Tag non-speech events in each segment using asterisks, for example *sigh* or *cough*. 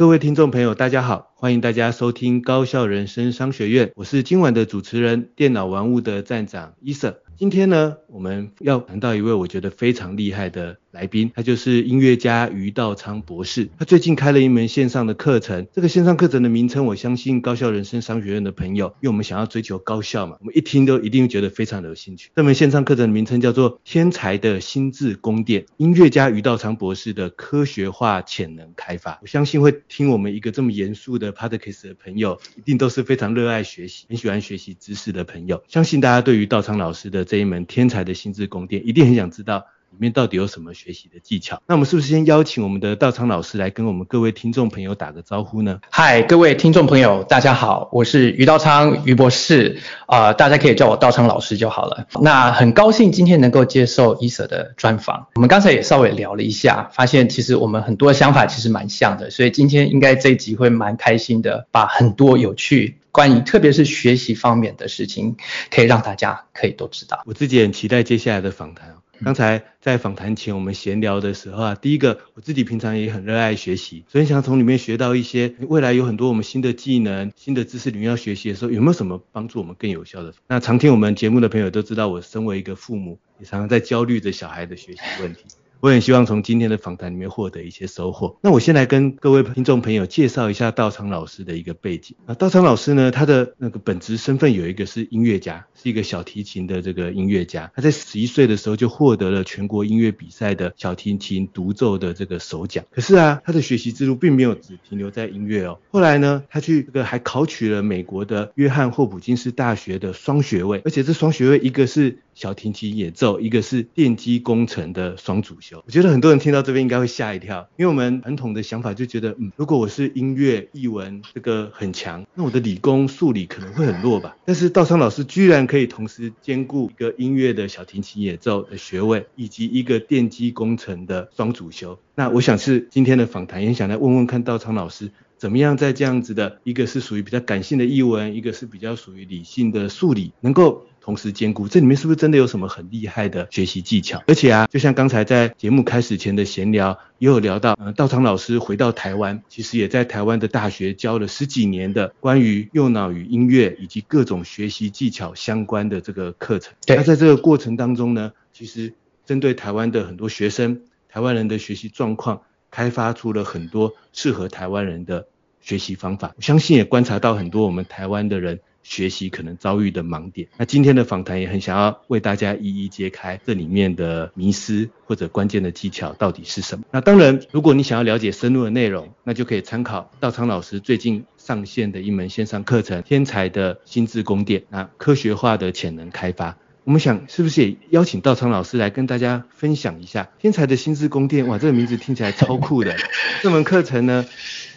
各位听众朋友，大家好，欢迎大家收听高校人生商学院，我是今晚的主持人，电脑玩物的站长伊瑟。今天呢，我们要谈到一位我觉得非常厉害的来宾，他就是音乐家余道昌博士。他最近开了一门线上的课程，这个线上课程的名称，我相信高校人生商学院的朋友，因为我们想要追求高效嘛，我们一听都一定觉得非常的有兴趣。这门线上课程的名称叫做《天才的心智宫殿：音乐家余道昌博士的科学化潜能开发》。我相信会听我们一个这么严肃的 podcast 的朋友，一定都是非常热爱学习、很喜欢学习知识的朋友。相信大家对于道昌老师的这一门天才的心智宫殿，一定很想知道里面到底有什么学习的技巧。那我们是不是先邀请我们的道昌老师来跟我们各位听众朋友打个招呼呢？嗨，各位听众朋友，大家好，我是余道昌余博士，啊、呃，大家可以叫我道昌老师就好了。那很高兴今天能够接受伊瑟的专访。我们刚才也稍微聊了一下，发现其实我们很多想法其实蛮像的，所以今天应该这一集会蛮开心的，把很多有趣。关于特别是学习方面的事情，可以让大家可以都知道。我自己很期待接下来的访谈。刚才在访谈前我们闲聊的时候啊，第一个我自己平常也很热爱学习，所以想从里面学到一些未来有很多我们新的技能、新的知识领域要学习的时候，有没有什么帮助我们更有效的？那常听我们节目的朋友都知道，我身为一个父母，也常常在焦虑着小孩的学习问题。我很希望从今天的访谈里面获得一些收获。那我先来跟各位听众朋友介绍一下道昌老师的一个背景。啊道昌老师呢，他的那个本职身份有一个是音乐家，是一个小提琴的这个音乐家。他在十一岁的时候就获得了全国音乐比赛的小提琴独奏的这个首奖。可是啊，他的学习之路并没有只停留在音乐哦。后来呢，他去这个还考取了美国的约翰霍普金斯大学的双学位，而且这双学位一个是小提琴演奏，一个是电机工程的双主修。我觉得很多人听到这边应该会吓一跳，因为我们传统的想法就觉得，嗯，如果我是音乐、艺文这个很强，那我的理工、数理可能会很弱吧。但是道昌老师居然可以同时兼顾一个音乐的小提琴演奏的学位，以及一个电机工程的双主修。那我想是今天的访谈，也想来问问看道昌老师，怎么样在这样子的一个是属于比较感性的译文，一个是比较属于理性的数理，能够。同时兼顾，这里面是不是真的有什么很厉害的学习技巧？而且啊，就像刚才在节目开始前的闲聊，也有聊到，呃，道昌老师回到台湾，其实也在台湾的大学教了十几年的关于右脑与音乐以及各种学习技巧相关的这个课程。那在这个过程当中呢，其实针对台湾的很多学生、台湾人的学习状况，开发出了很多适合台湾人的学习方法。我相信也观察到很多我们台湾的人。学习可能遭遇的盲点，那今天的访谈也很想要为大家一一揭开这里面的迷思或者关键的技巧到底是什么。那当然，如果你想要了解深入的内容，那就可以参考道昌老师最近上线的一门线上课程《天才的心智宫殿》，那科学化的潜能开发。我们想是不是也邀请道昌老师来跟大家分享一下《天才的心智宫殿》？哇，这个名字听起来超酷的。这门课程呢，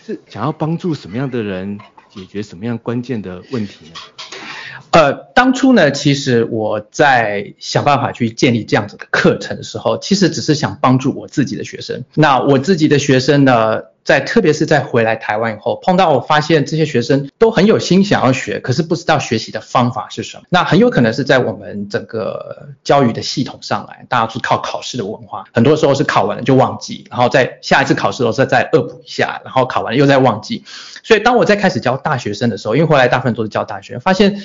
是想要帮助什么样的人？解决什么样关键的问题呢？呃，当初呢，其实我在想办法去建立这样子的课程的时候，其实只是想帮助我自己的学生。那我自己的学生呢，在特别是在回来台湾以后，碰到我发现这些学生都很有心想要学，可是不知道学习的方法是什么。那很有可能是在我们整个教育的系统上来，大家是靠考试的文化，很多时候是考完了就忘记，然后在下一次考试的时候再再恶补一下，然后考完了又再忘记。所以当我在开始教大学生的时候，因为回来大部分都是教大学，发现。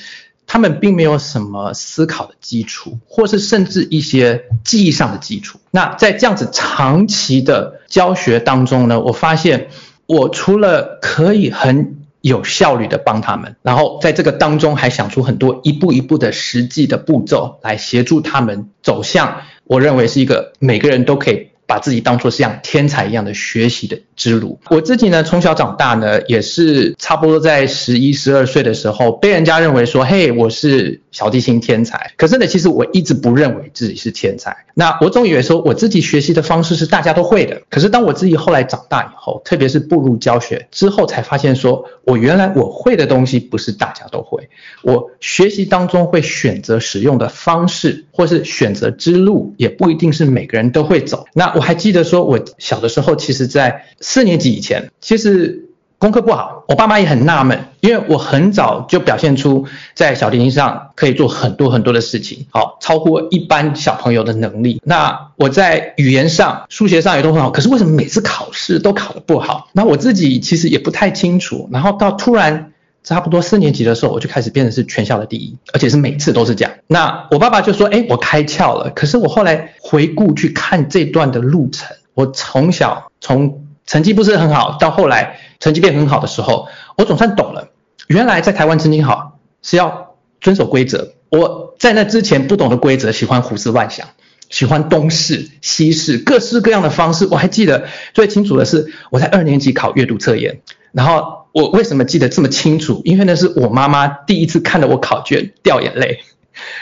他们并没有什么思考的基础，或是甚至一些记忆上的基础。那在这样子长期的教学当中呢，我发现我除了可以很有效率的帮他们，然后在这个当中还想出很多一步一步的实际的步骤来协助他们走向我认为是一个每个人都可以。把自己当作像天才一样的学习的之路。我自己呢，从小长大呢，也是差不多在十一、十二岁的时候，被人家认为说，嘿，我是小提琴天才。可是呢，其实我一直不认为自己是天才。那我总以为说，我自己学习的方式是大家都会的。可是当我自己后来长大以后，特别是步入教学之后，才发现说，我原来我会的东西不是大家都会。我学习当中会选择使用的方式，或是选择之路，也不一定是每个人都会走。那我还记得说，我小的时候，其实在四年级以前，其实功课不好，我爸妈也很纳闷，因为我很早就表现出在小提琴上可以做很多很多的事情，好，超过一般小朋友的能力。那我在语言上、数学上也都很好，可是为什么每次考试都考得不好？那我自己其实也不太清楚。然后到突然。差不多四年级的时候，我就开始变成是全校的第一，而且是每次都是这样。那我爸爸就说：“哎，我开窍了。”可是我后来回顾去看这段的路程，我从小从成绩不是很好，到后来成绩变很好的时候，我总算懂了，原来在台湾成绩好是要遵守规则。我在那之前不懂的规则，喜欢胡思乱想，喜欢东试西试，各式各样的方式。我还记得最清楚的是，我在二年级考阅读测验，然后。我为什么记得这么清楚？因为那是我妈妈第一次看到我考卷掉眼泪。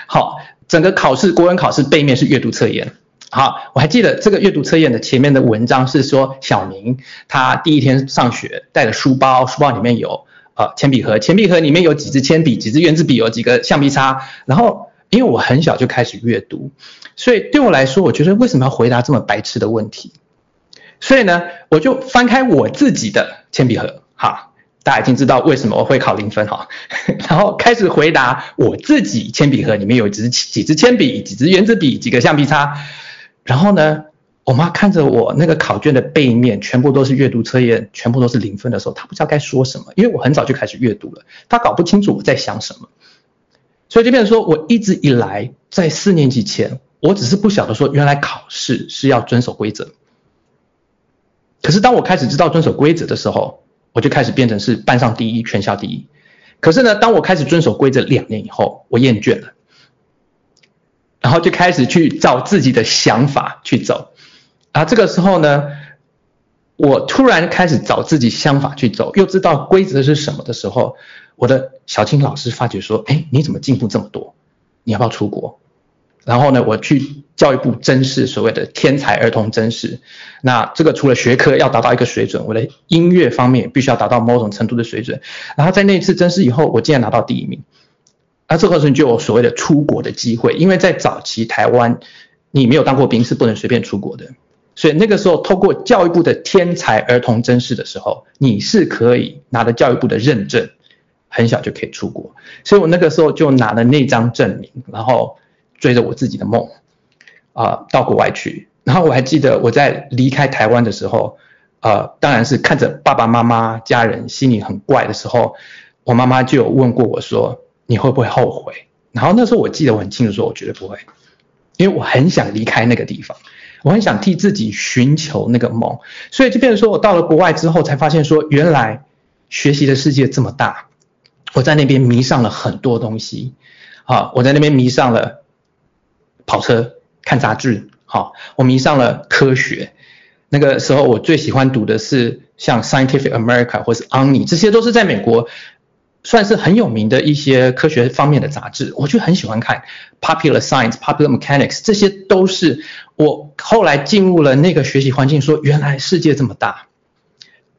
好，整个考试国文考试背面是阅读测验。好，我还记得这个阅读测验的前面的文章是说小明他第一天上学带着书包，书包里面有呃铅笔盒，铅笔盒里面有几支铅笔，几支原子笔，有几个橡皮擦。然后因为我很小就开始阅读，所以对我来说，我觉得为什么要回答这么白痴的问题？所以呢，我就翻开我自己的铅笔盒，哈。大家已经知道为什么我会考零分哈，*laughs* 然后开始回答我自己铅笔盒里面有几支几支铅笔、几支原子笔、几个橡皮擦。然后呢，我妈看着我那个考卷的背面全部都是阅读测验，全部都是零分的时候，她不知道该说什么，因为我很早就开始阅读了，她搞不清楚我在想什么。所以就变成说我一直以来在四年级前，我只是不晓得说原来考试是要遵守规则。可是当我开始知道遵守规则的时候，我就开始变成是班上第一，全校第一。可是呢，当我开始遵守规则两年以后，我厌倦了，然后就开始去照自己的想法去走。啊，这个时候呢，我突然开始找自己想法去走，又知道规则是什么的时候，我的小青老师发觉说：“哎，你怎么进步这么多？你要不要出国？”然后呢，我去教育部甄试所谓的天才儿童甄试。那这个除了学科要达到一个水准，我的音乐方面必须要达到某种程度的水准。然后在那次甄试以后，我竟然拿到第一名。那这个时候就有所谓的出国的机会，因为在早期台湾，你没有当过兵是不能随便出国的。所以那个时候透过教育部的天才儿童甄试的时候，你是可以拿到教育部的认证，很小就可以出国。所以我那个时候就拿了那张证明，然后。追着我自己的梦，啊、到国外去。然后我还记得我在离开台湾的时候，呃，当然是看着爸爸妈妈家人心里很怪的时候，我妈妈就有问过我说：“你会不会后悔？”然后那时候我记得我很清楚，说我绝对不会，因为我很想离开那个地方，我很想替自己寻求那个梦。所以就变成说我到了国外之后，才发现说原来学习的世界这么大，我在那边迷上了很多东西，啊，我在那边迷上了。跑车、看杂志，好，我迷上了科学。那个时候，我最喜欢读的是像《Scientific America》或是《Omni》，这些都是在美国算是很有名的一些科学方面的杂志，我就很喜欢看。Popular Science、Popular Mechanics，这些都是我后来进入了那个学习环境，说原来世界这么大，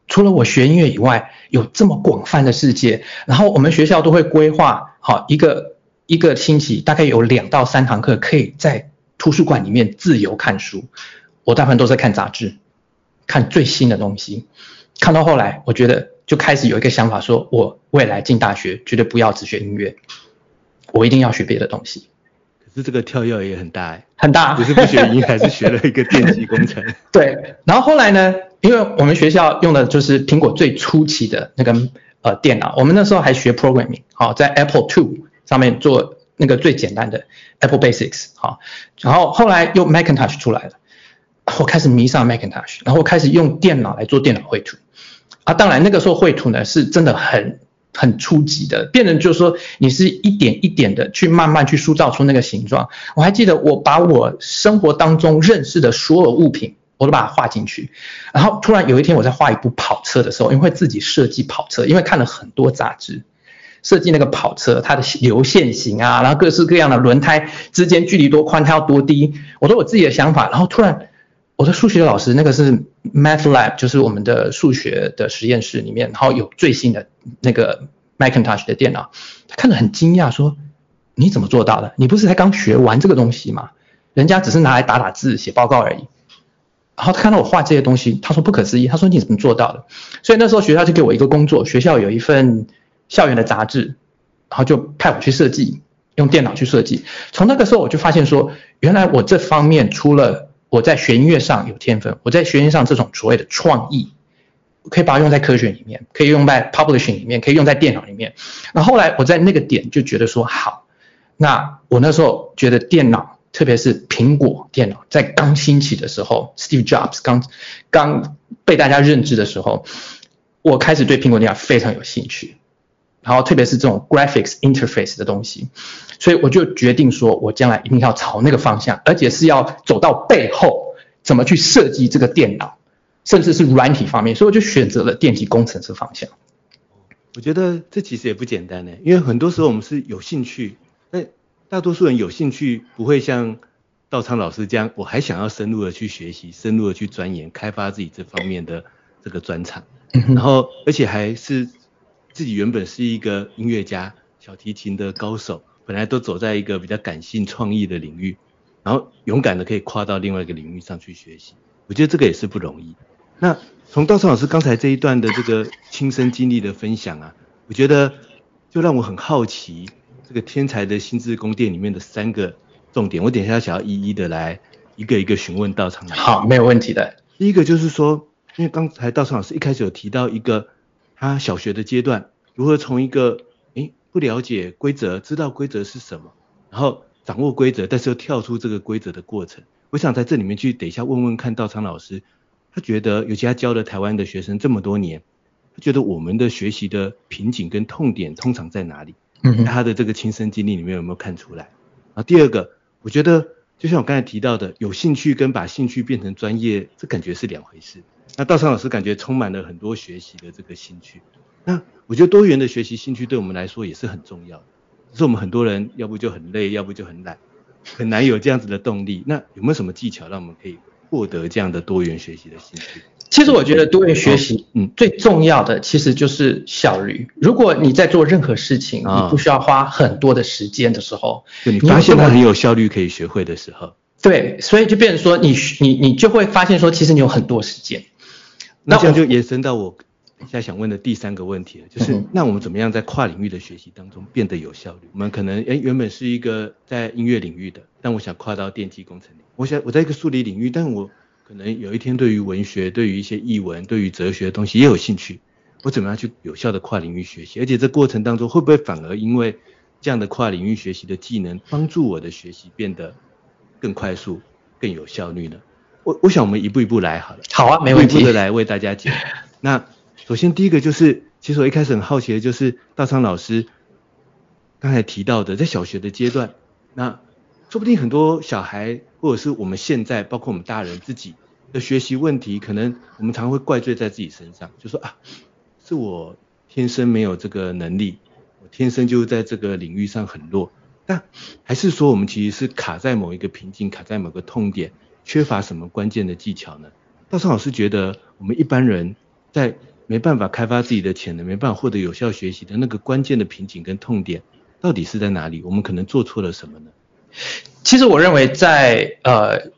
除了我学音乐以外，有这么广泛的世界。然后我们学校都会规划好一个。一个星期大概有两到三堂课，可以在图书馆里面自由看书。我大部分都在看杂志，看最新的东西。看到后来，我觉得就开始有一个想法，说我未来进大学绝对不要只学音乐，我一定要学别的东西。可是这个跳跃也很大哎，很大，不是不学音乐，还是学了一个电机工程。*laughs* 对，然后后来呢，因为我们学校用的就是苹果最初期的那个呃电脑，我们那时候还学 programming，好，在 Apple II 上面做那个最简单的 Apple Basics，好，然后后来又 Macintosh 出来了。我开始迷上 Macintosh，然后开始用电脑来做电脑绘图，啊，当然那个时候绘图呢是真的很很初级的，变成就是说你是一点一点的去慢慢去塑造出那个形状。我还记得我把我生活当中认识的所有物品，我都把它画进去，然后突然有一天我在画一部跑车的时候，因为自己设计跑车，因为看了很多杂志，设计那个跑车它的流线型啊，然后各式各样的轮胎之间距离多宽，它要多低，我都有自己的想法，然后突然。我的数学老师，那个是 Math Lab，就是我们的数学的实验室里面，然后有最新的那个 Macintosh 的电脑，他看得很惊讶，说：“你怎么做到的？你不是才刚学完这个东西吗？人家只是拿来打打字、写报告而已。”然后他看到我画这些东西，他说：“不可思议。”他说：“你怎么做到的？”所以那时候学校就给我一个工作，学校有一份校园的杂志，然后就派我去设计，用电脑去设计。从那个时候我就发现说，原来我这方面除了我在学音乐上有天分，我在学音乐上这种所谓的创意，可以把它用在科学里面，可以用在 publishing 里面，可以用在电脑里面。那后来我在那个点就觉得说好，那我那时候觉得电脑，特别是苹果电脑在刚兴起的时候，Steve Jobs 刚刚被大家认知的时候，我开始对苹果电脑非常有兴趣。然后特别是这种 graphics interface 的东西，所以我就决定说，我将来一定要朝那个方向，而且是要走到背后怎么去设计这个电脑，甚至是软体方面，所以我就选择了电机工程这方向。我觉得这其实也不简单呢，因为很多时候我们是有兴趣，那大多数人有兴趣不会像道昌老师这样，我还想要深入的去学习，深入的去钻研，开发自己这方面的这个专长，然后而且还是。自己原本是一个音乐家，小提琴的高手，本来都走在一个比较感性创意的领域，然后勇敢的可以跨到另外一个领域上去学习，我觉得这个也是不容易。那从道昌老师刚才这一段的这个亲身经历的分享啊，我觉得就让我很好奇，这个天才的心智宫殿里面的三个重点，我等一下想要一一的来一个一个询问道昌老师。好，没有问题的。第一个就是说，因为刚才道昌老师一开始有提到一个。他小学的阶段如何从一个诶不了解规则，知道规则是什么，然后掌握规则，但是又跳出这个规则的过程。我想在这里面去等一下问问看道昌老师，他觉得尤其他教了台湾的学生这么多年，他觉得我们的学习的瓶颈跟痛点通常在哪里？嗯，他的这个亲身经历里面有没有看出来？然后第二个，我觉得就像我刚才提到的，有兴趣跟把兴趣变成专业，这感觉是两回事。那道昌老师感觉充满了很多学习的这个兴趣，那我觉得多元的学习兴趣对我们来说也是很重要的。只是我们很多人要不就很累，要不就很懒，很难有这样子的动力。那有没有什么技巧让我们可以获得这样的多元学习的兴趣？其实我觉得多元学习，嗯，最重要的其实就是效率。如果你在做任何事情，你不需要花很多的时间的时候，就你发现它很有效率可以学会的时候，对，所以就变成说你你你就会发现说，其实你有很多时间。那这样就延伸到我现在想问的第三个问题了，就是那我们怎么样在跨领域的学习当中变得有效率？我们可能诶原本是一个在音乐领域的，但我想跨到电机工程领域。我想我在一个数理领域，但我可能有一天对于文学、对于一些译文、对于哲学的东西也有兴趣。我怎么样去有效的跨领域学习？而且这过程当中会不会反而因为这样的跨领域学习的技能，帮助我的学习变得更快速、更有效率呢？我我想我们一步一步来好了。好啊，没问题。一步一步的来为大家解。*laughs* 那首先第一个就是，其实我一开始很好奇的就是大昌老师刚才提到的，在小学的阶段，那说不定很多小孩或者是我们现在，包括我们大人自己的学习问题，可能我们常常会怪罪在自己身上，就说啊，是我天生没有这个能力，我天生就在这个领域上很弱。但还是说我们其实是卡在某一个瓶颈，卡在某个痛点。缺乏什么关键的技巧呢？道昌老师觉得，我们一般人在没办法开发自己的潜能，没办法获得有效学习的那个关键的瓶颈跟痛点，到底是在哪里？我们可能做错了什么呢？其实我认为在，在呃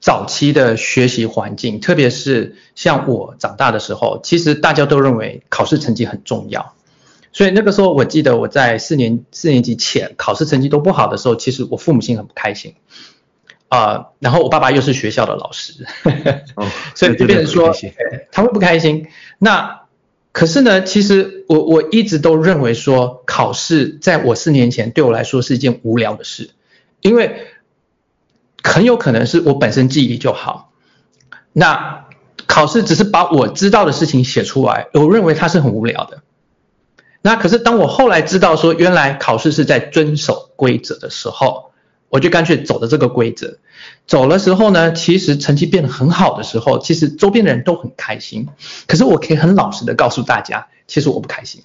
早期的学习环境，特别是像我长大的时候，其实大家都认为考试成绩很重要。所以那个时候，我记得我在四年四年级前考试成绩都不好的时候，其实我父母亲很不开心啊、呃。然后我爸爸又是学校的老师，哦、*laughs* 所以就变成说他会不开心。那可是呢，其实我我一直都认为说，考试在我四年前对我来说是一件无聊的事，因为很有可能是我本身记忆力就好。那考试只是把我知道的事情写出来，我认为它是很无聊的。那可是当我后来知道说，原来考试是在遵守规则的时候，我就干脆走了这个规则。走的时候呢，其实成绩变得很好的时候，其实周边的人都很开心。可是我可以很老实的告诉大家，其实我不开心。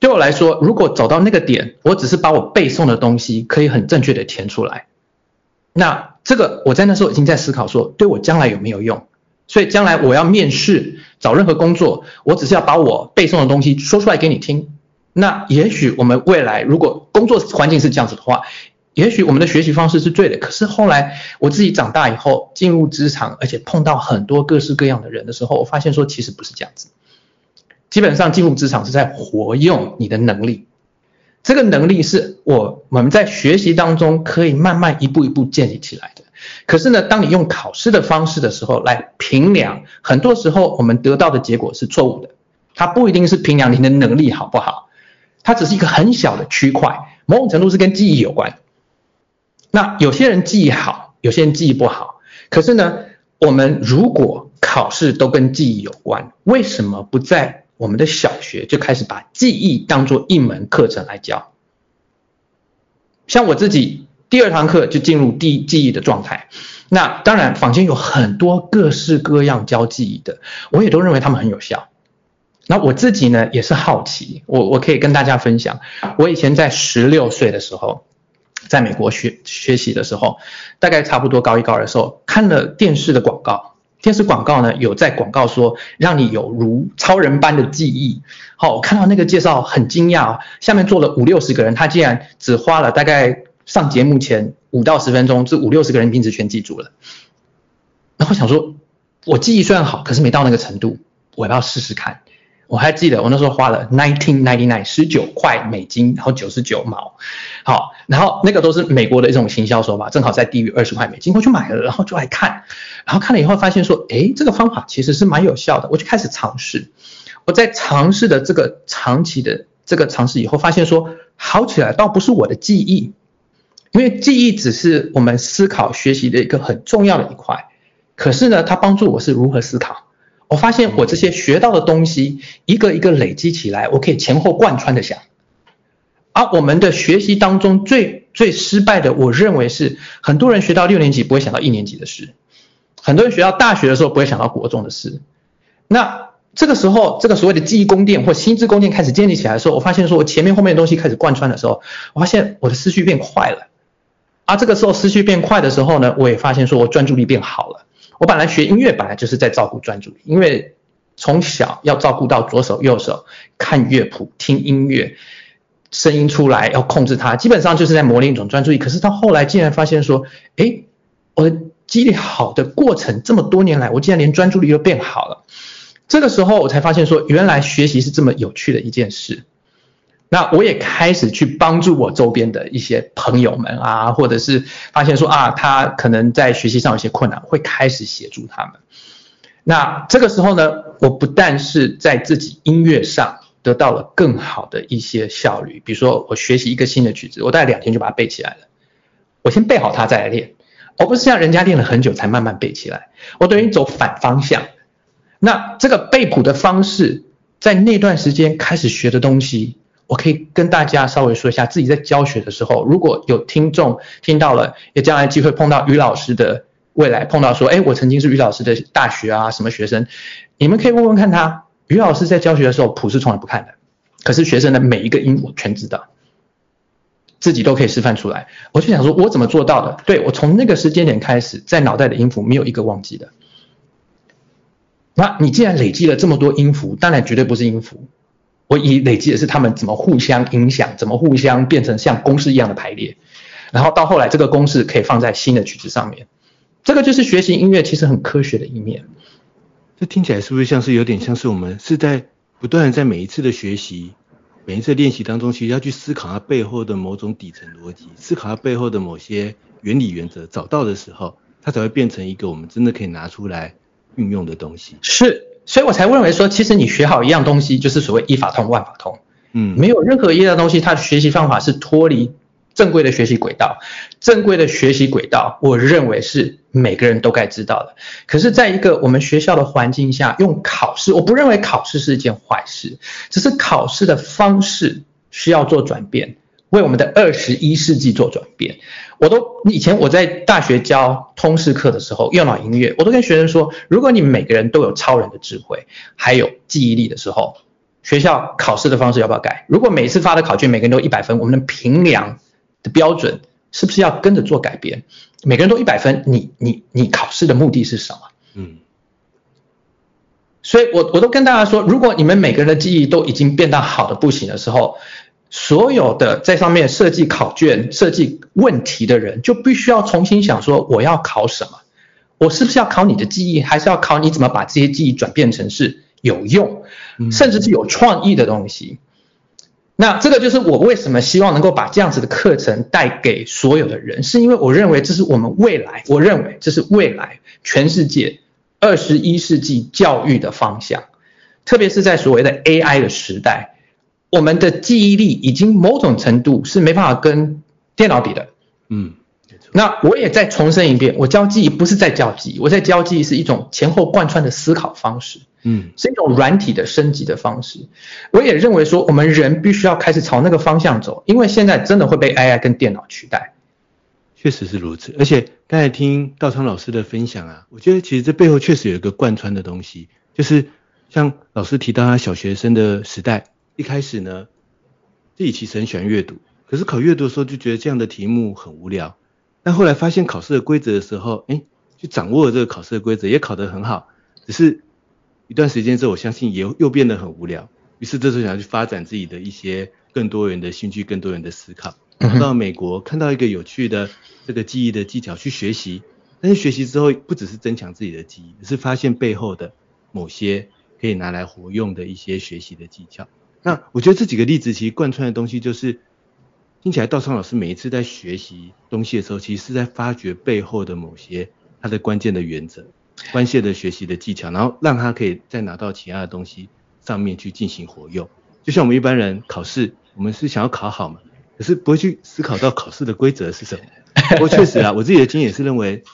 对我来说，如果走到那个点，我只是把我背诵的东西可以很正确的填出来，那这个我在那时候已经在思考说，对我将来有没有用？所以将来我要面试找任何工作，我只是要把我背诵的东西说出来给你听。那也许我们未来如果工作环境是这样子的话，也许我们的学习方式是对的。可是后来我自己长大以后进入职场，而且碰到很多各式各样的人的时候，我发现说其实不是这样子。基本上进入职场是在活用你的能力，这个能力是我我们在学习当中可以慢慢一步一步建立起来的。可是呢，当你用考试的方式的时候来评量，很多时候我们得到的结果是错误的。它不一定是评量你的能力好不好，它只是一个很小的区块，某种程度是跟记忆有关。那有些人记忆好，有些人记忆不好。可是呢，我们如果考试都跟记忆有关，为什么不在我们的小学就开始把记忆当作一门课程来教？像我自己。第二堂课就进入第记忆的状态，那当然坊间有很多各式各样教记忆的，我也都认为他们很有效。那我自己呢也是好奇，我我可以跟大家分享，我以前在十六岁的时候，在美国学学习的时候，大概差不多高一高二的时候，看了电视的广告，电视广告呢有在广告说让你有如超人般的记忆，好，我看到那个介绍很惊讶啊，下面坐了五六十个人，他竟然只花了大概。上节目前五到十分钟，这五六十个人名字全记住了。然后想说，我记忆虽然好，可是没到那个程度，我要不要试试看。我还记得我那时候花了 nineteen ninety nine 十九块美金，然后九十九毛，好，然后那个都是美国的一种行销手法，正好在低于二十块美金，我就买了，然后就来看，然后看了以后发现说，哎，这个方法其实是蛮有效的，我就开始尝试。我在尝试的这个长期的这个尝试以后，发现说好起来倒不是我的记忆。因为记忆只是我们思考学习的一个很重要的一块，可是呢，它帮助我是如何思考。我发现我这些学到的东西，一个一个累积起来，我可以前后贯穿的想。而我们的学习当中最最失败的，我认为是很多人学到六年级不会想到一年级的事，很多人学到大学的时候不会想到国中的事。那这个时候，这个所谓的记忆宫殿或心智宫殿开始建立起来的时候，我发现说我前面后面的东西开始贯穿的时候，我发现我的思绪变快了。啊，这个时候思绪变快的时候呢，我也发现说我专注力变好了。我本来学音乐本来就是在照顾专注力，因为从小要照顾到左手右手，看乐谱、听音乐，声音出来要控制它，基本上就是在磨练一种专注力。可是到后来竟然发现说，诶，我的记忆力好的过程这么多年来，我竟然连专注力都变好了。这个时候我才发现说，原来学习是这么有趣的一件事。那我也开始去帮助我周边的一些朋友们啊，或者是发现说啊，他可能在学习上有些困难，会开始协助他们。那这个时候呢，我不但是在自己音乐上得到了更好的一些效率，比如说我学习一个新的曲子，我大概两天就把它背起来了。我先背好它再来练，而不是像人家练了很久才慢慢背起来。我等于走反方向。那这个背谱的方式，在那段时间开始学的东西。我可以跟大家稍微说一下，自己在教学的时候，如果有听众听到了，也将来机会碰到于老师的未来碰到说，哎，我曾经是于老师的大学啊什么学生，你们可以问问看他，于老师在教学的时候谱是从来不看的，可是学生的每一个音我全知道，自己都可以示范出来。我就想说，我怎么做到的？对，我从那个时间点开始，在脑袋的音符没有一个忘记的。那你既然累积了这么多音符，当然绝对不是音符。我以累积的是他们怎么互相影响，怎么互相变成像公式一样的排列，然后到后来这个公式可以放在新的曲子上面，这个就是学习音乐其实很科学的一面。这听起来是不是像是有点像是我们是在不断的在每一次的学习、每一次练习当中，其实要去思考它背后的某种底层逻辑，思考它背后的某些原理原则，找到的时候，它才会变成一个我们真的可以拿出来运用的东西。是，所以我才认为说，其实你学好一样东西，就是所谓一法通万法通。嗯，没有任何一样东西，它的学习方法是脱离正规的学习轨道。正规的学习轨道，我认为是每个人都该知道的。可是，在一个我们学校的环境下，用考试，我不认为考试是一件坏事，只是考试的方式需要做转变，为我们的二十一世纪做转变。我都以前我在大学教通识课的时候，用脑音乐，我都跟学生说，如果你们每个人都有超人的智慧，还有记忆力的时候。学校考试的方式要不要改？如果每次发的考卷每个人都一百分，我们的评量的标准是不是要跟着做改变？每个人都一百分，你你你考试的目的是什么？嗯，所以我我都跟大家说，如果你们每个人的记忆都已经变到好的不行的时候，所有的在上面设计考卷、设计问题的人就必须要重新想说，我要考什么？我是不是要考你的记忆，还是要考你怎么把这些记忆转变成是？有用，甚至是有创意的东西。那这个就是我为什么希望能够把这样子的课程带给所有的人，是因为我认为这是我们未来，我认为这是未来全世界二十一世纪教育的方向。特别是在所谓的 AI 的时代，我们的记忆力已经某种程度是没办法跟电脑比的。嗯。那我也再重申一遍，我教记忆不是在教记忆，我在教记忆是一种前后贯穿的思考方式，嗯，是一种软体的升级的方式。我也认为说，我们人必须要开始朝那个方向走，因为现在真的会被 AI 跟电脑取代。确实是如此，而且刚才听道昌老师的分享啊，我觉得其实这背后确实有一个贯穿的东西，就是像老师提到他小学生的时代，一开始呢，自己其实很喜欢阅读，可是考阅读的时候就觉得这样的题目很无聊。但后来发现考试的规则的时候，哎，就掌握了这个考试的规则，也考得很好。只是一段时间之后，我相信也又变得很无聊。于是这时候想要去发展自己的一些更多元的兴趣、更多元的思考。到美国看到一个有趣的这个记忆的技巧去学习，但是学习之后不只是增强自己的记忆，而是发现背后的某些可以拿来活用的一些学习的技巧。那我觉得这几个例子其实贯穿的东西就是。听起来，道昌老师每一次在学习东西的时候，其实是在发掘背后的某些他的关键的原则、关键的学习的技巧，然后让他可以再拿到其他的东西上面去进行活用。就像我们一般人考试，我们是想要考好嘛，可是不会去思考到考试的规则是什么。*laughs* 不过确实啊，我自己的经验是认为，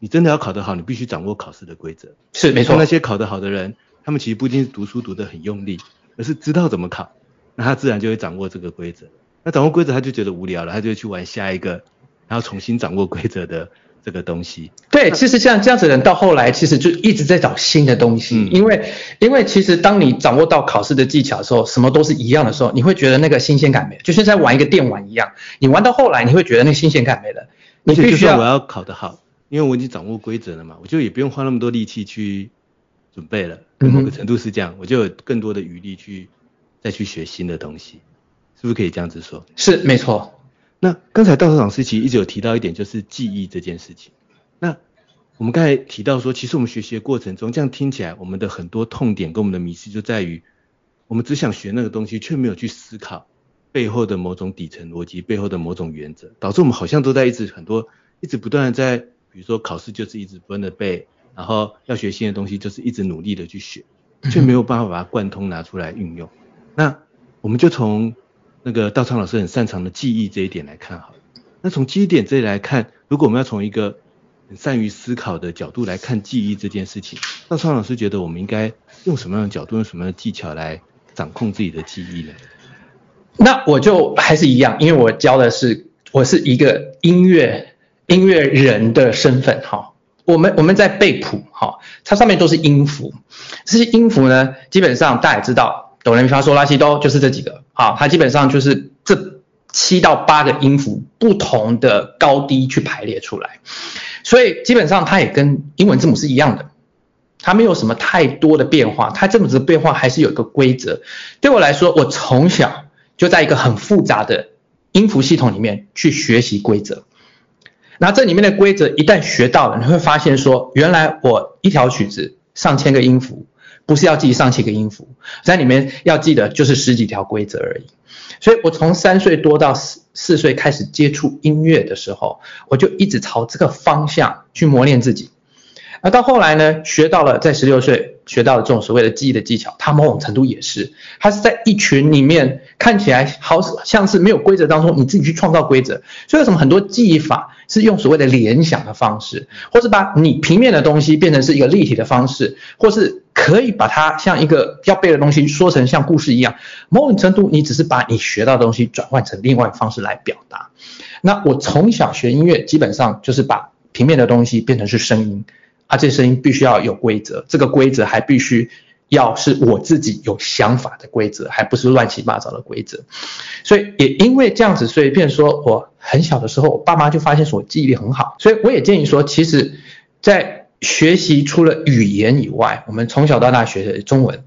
你真的要考得好，你必须掌握考试的规则。是没错。那些考得好的人，他们其实不一定是读书读得很用力，而是知道怎么考，那他自然就会掌握这个规则。那掌握规则他就觉得无聊了，他就会去玩下一个，然后重新掌握规则的这个东西。对，其实像这样子的人到后来其实就一直在找新的东西，嗯、因为因为其实当你掌握到考试的技巧的时候，什么都是一样的时候，你会觉得那个新鲜感没了，就像在玩一个电玩一样。你玩到后来，你会觉得那个新鲜感没了。你必须要，就算我要考得好，因为我已经掌握规则了嘛，我就也不用花那么多力气去准备了。某个程度是这样，嗯、我就有更多的余力去再去学新的东西。是不是可以这样子说？是，没错。那刚才道长老师其实一直有提到一点，就是记忆这件事情。那我们刚才提到说，其实我们学习的过程中，这样听起来，我们的很多痛点跟我们的迷失就在于，我们只想学那个东西，却没有去思考背后的某种底层逻辑，背后的某种原则，导致我们好像都在一直很多，一直不断的在，比如说考试就是一直不断的背，然后要学新的东西就是一直努力的去学，却没有办法把它贯通拿出来运用。那我们就从那个道昌老师很擅长的记忆这一点来看好了，那从记忆点这里来看，如果我们要从一个很善于思考的角度来看记忆这件事情，道昌老师觉得我们应该用什么样的角度，用什么样的技巧来掌控自己的记忆呢？那我就还是一样，因为我教的是我是一个音乐音乐人的身份哈，我们我们在背谱哈，它上面都是音符，这些音符呢，基本上大家也知道。哆来咪发嗦拉西哆就是这几个，好，它基本上就是这七到八个音符不同的高低去排列出来，所以基本上它也跟英文字母是一样的，它没有什么太多的变化，它这么子变化还是有一个规则。对我来说，我从小就在一个很复杂的音符系统里面去学习规则。那这里面的规则一旦学到了，你会发现说，原来我一条曲子上千个音符，不是要记上千个音符，在里面要记得就是十几条规则而已。所以我从三岁多到四四岁开始接触音乐的时候，我就一直朝这个方向去磨练自己。而到后来呢，学到了在十六岁学到了这种所谓的记忆的技巧，它某种程度也是，它是在一群里面看起来好像是没有规则当中，你自己去创造规则。所以为什么很多记忆法是用所谓的联想的方式，或是把你平面的东西变成是一个立体的方式，或是可以把它像一个要背的东西说成像故事一样，某种程度你只是把你学到的东西转换成另外一个方式来表达。那我从小学音乐，基本上就是把平面的东西变成是声音。啊，这声音必须要有规则，这个规则还必须要是我自己有想法的规则，还不是乱七八糟的规则。所以也因为这样子，所以变说我很小的时候，我爸妈就发现说我记忆力很好，所以我也建议说，其实，在学习除了语言以外，我们从小到大学的中文，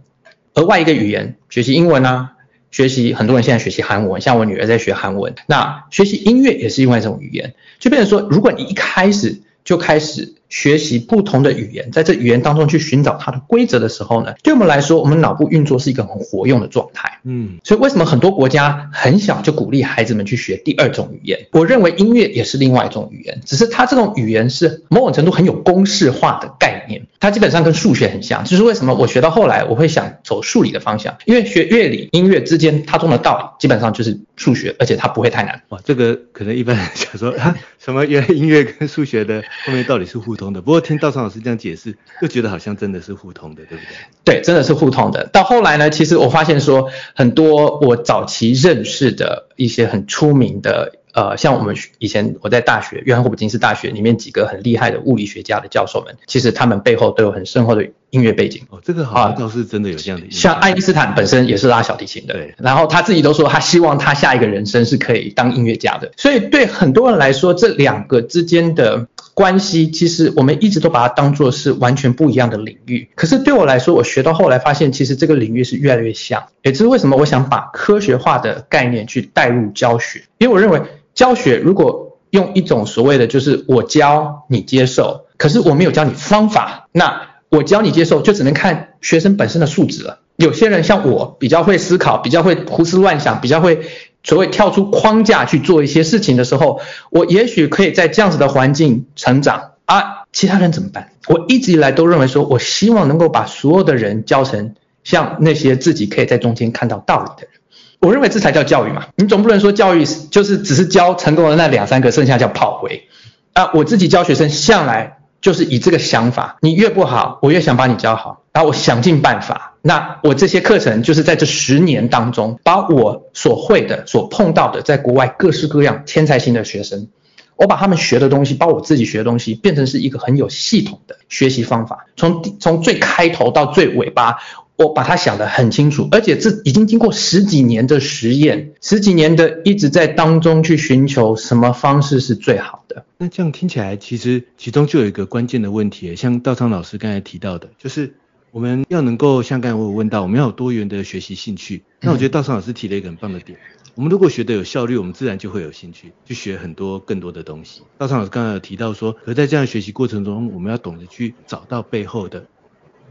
额外一个语言学习英文啊，学习很多人现在学习韩文，像我女儿在学韩文，那学习音乐也是另外一种语言，就变成说，如果你一开始就开始。学习不同的语言，在这语言当中去寻找它的规则的时候呢，对我们来说，我们脑部运作是一个很活用的状态。嗯，所以为什么很多国家很小就鼓励孩子们去学第二种语言？我认为音乐也是另外一种语言，只是它这种语言是某种程度很有公式化的概念，它基本上跟数学很像。就是为什么我学到后来我会想走数理的方向，因为学乐理、音乐之间它中的道理基本上就是数学，而且它不会太难。哇，这个可能一般人想说啊，什么原来音乐跟数学的后面道理是互通的，不过听道昌老师这样解释，又觉得好像真的是互通的，对不对？对，真的是互通的。到后来呢，其实我发现说，很多我早期认识的一些很出名的。呃，像我们以前我在大学约翰霍普金斯大学里面几个很厉害的物理学家的教授们，其实他们背后都有很深厚的音乐背景。哦，这个好像倒是真的有这样的。像爱因斯坦本身也是拉小提琴的，对。然后他自己都说他希望他下一个人生是可以当音乐家的。所以对很多人来说，这两个之间的关系，其实我们一直都把它当作是完全不一样的领域。可是对我来说，我学到后来发现，其实这个领域是越来越像。也就是为什么我想把科学化的概念去带入教学，因为我认为。教学如果用一种所谓的就是我教你接受，可是我没有教你方法，那我教你接受就只能看学生本身的素质了。有些人像我比较会思考，比较会胡思乱想，比较会所谓跳出框架去做一些事情的时候，我也许可以在这样子的环境成长啊。其他人怎么办？我一直以来都认为说，我希望能够把所有的人教成像那些自己可以在中间看到道理的人。我认为这才叫教育嘛，你总不能说教育就是只是教成功的那两三个，剩下叫炮灰啊！我自己教学生向来就是以这个想法，你越不好，我越想把你教好，然后我想尽办法。那我这些课程就是在这十年当中，把我所会的、所碰到的，在国外各式各样天才型的学生，我把他们学的东西，把我自己学的东西，变成是一个很有系统的学习方法，从从最开头到最尾巴。我把它想得很清楚，而且这已经经过十几年的实验，十几年的一直在当中去寻求什么方式是最好的。那这样听起来，其实其中就有一个关键的问题，像道昌老师刚才提到的，就是我们要能够像刚才我有问到，我们要有多元的学习兴趣。那我觉得道昌老师提了一个很棒的点，我们如果学得有效率，我们自然就会有兴趣去学很多更多的东西。道昌老师刚才有提到说，可在这样学习过程中，我们要懂得去找到背后的。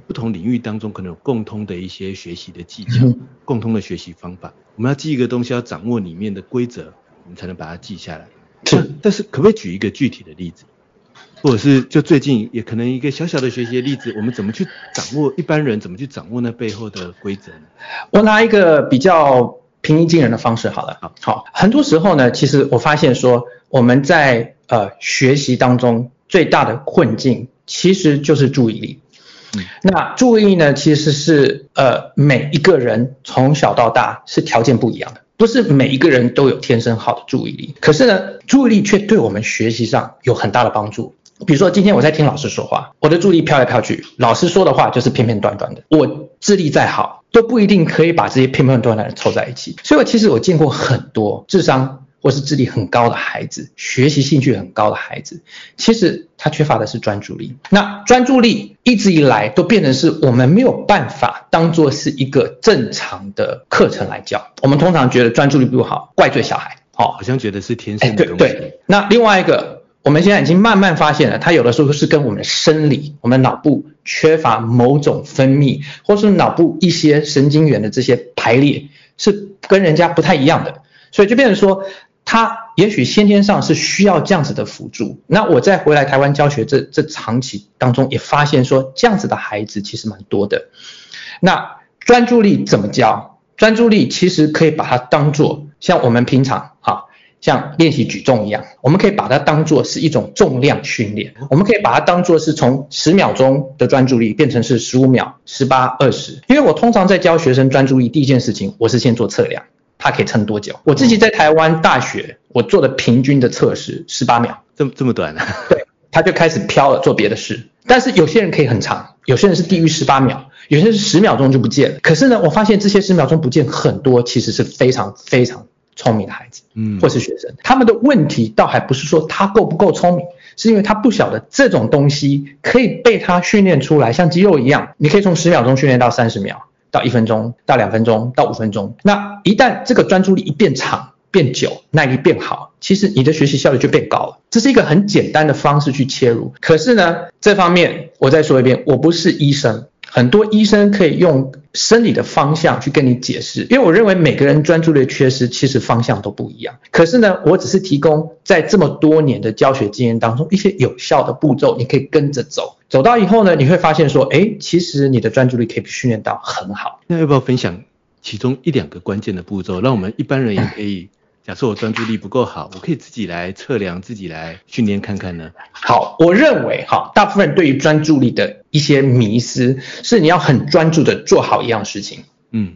不同领域当中可能有共通的一些学习的技巧，共通的学习方法。我们要记一个东西，要掌握里面的规则，我们才能把它记下来。是，但是可不可以举一个具体的例子，或者是就最近也可能一个小小的学习的例子，我们怎么去掌握一般人怎么去掌握那背后的规则呢？我拿一个比较平易近人的方式好了。好，好，很多时候呢，其实我发现说我们在呃学习当中最大的困境其实就是注意力。那注意力呢，其实是呃每一个人从小到大是条件不一样的，不是每一个人都有天生好的注意力。可是呢，注意力却对我们学习上有很大的帮助。比如说今天我在听老师说话，我的注意力飘来飘去，老师说的话就是片片段段的。我智力再好，都不一定可以把这些片片段段的凑在一起。所以我其实我见过很多智商。或是智力很高的孩子，学习兴趣很高的孩子，其实他缺乏的是专注力。那专注力一直以来都变成是我们没有办法当做是一个正常的课程来教。我们通常觉得专注力不好，怪罪小孩，哦，好像觉得是天生的东西。对对。那另外一个。我们现在已经慢慢发现了，它有的时候是跟我们的生理、我们脑部缺乏某种分泌，或是脑部一些神经元的这些排列是跟人家不太一样的，所以就变成说，他也许先天上是需要这样子的辅助。那我再回来台湾教学这这长期当中，也发现说这样子的孩子其实蛮多的。那专注力怎么教？专注力其实可以把它当做像我们平常哈。像练习举重一样，我们可以把它当做是一种重量训练，我们可以把它当做是从十秒钟的专注力变成是十五秒、十八、二十。因为我通常在教学生专注力，第一件事情我是先做测量，他可以撑多久。我自己在台湾大学，我做的平均的测试十八秒，这么这么短啊？对，他就开始飘了，做别的事。但是有些人可以很长，有些人是低于十八秒，有些人是十秒钟就不见了。可是呢，我发现这些十秒钟不见很多，其实是非常非常。聪明的孩子，嗯，或是学生，他们的问题倒还不是说他够不够聪明，是因为他不晓得这种东西可以被他训练出来，像肌肉一样，你可以从十秒钟训练到三十秒，到一分钟，到两分钟，到五分钟。那一旦这个专注力一变长、变久，耐力变好，其实你的学习效率就变高了。这是一个很简单的方式去切入。可是呢，这方面我再说一遍，我不是医生。很多医生可以用生理的方向去跟你解释，因为我认为每个人专注力缺失，其实方向都不一样。可是呢，我只是提供在这么多年的教学经验当中一些有效的步骤，你可以跟着走。走到以后呢，你会发现说，哎，其实你的专注力可以训练到很好。那要不要分享其中一两个关键的步骤，让我们一般人也可以？假设我专注力不够好，我可以自己来测量，自己来训练看看呢？好，我认为哈，大部分人对于专注力的一些迷思是你要很专注的做好一样事情。嗯，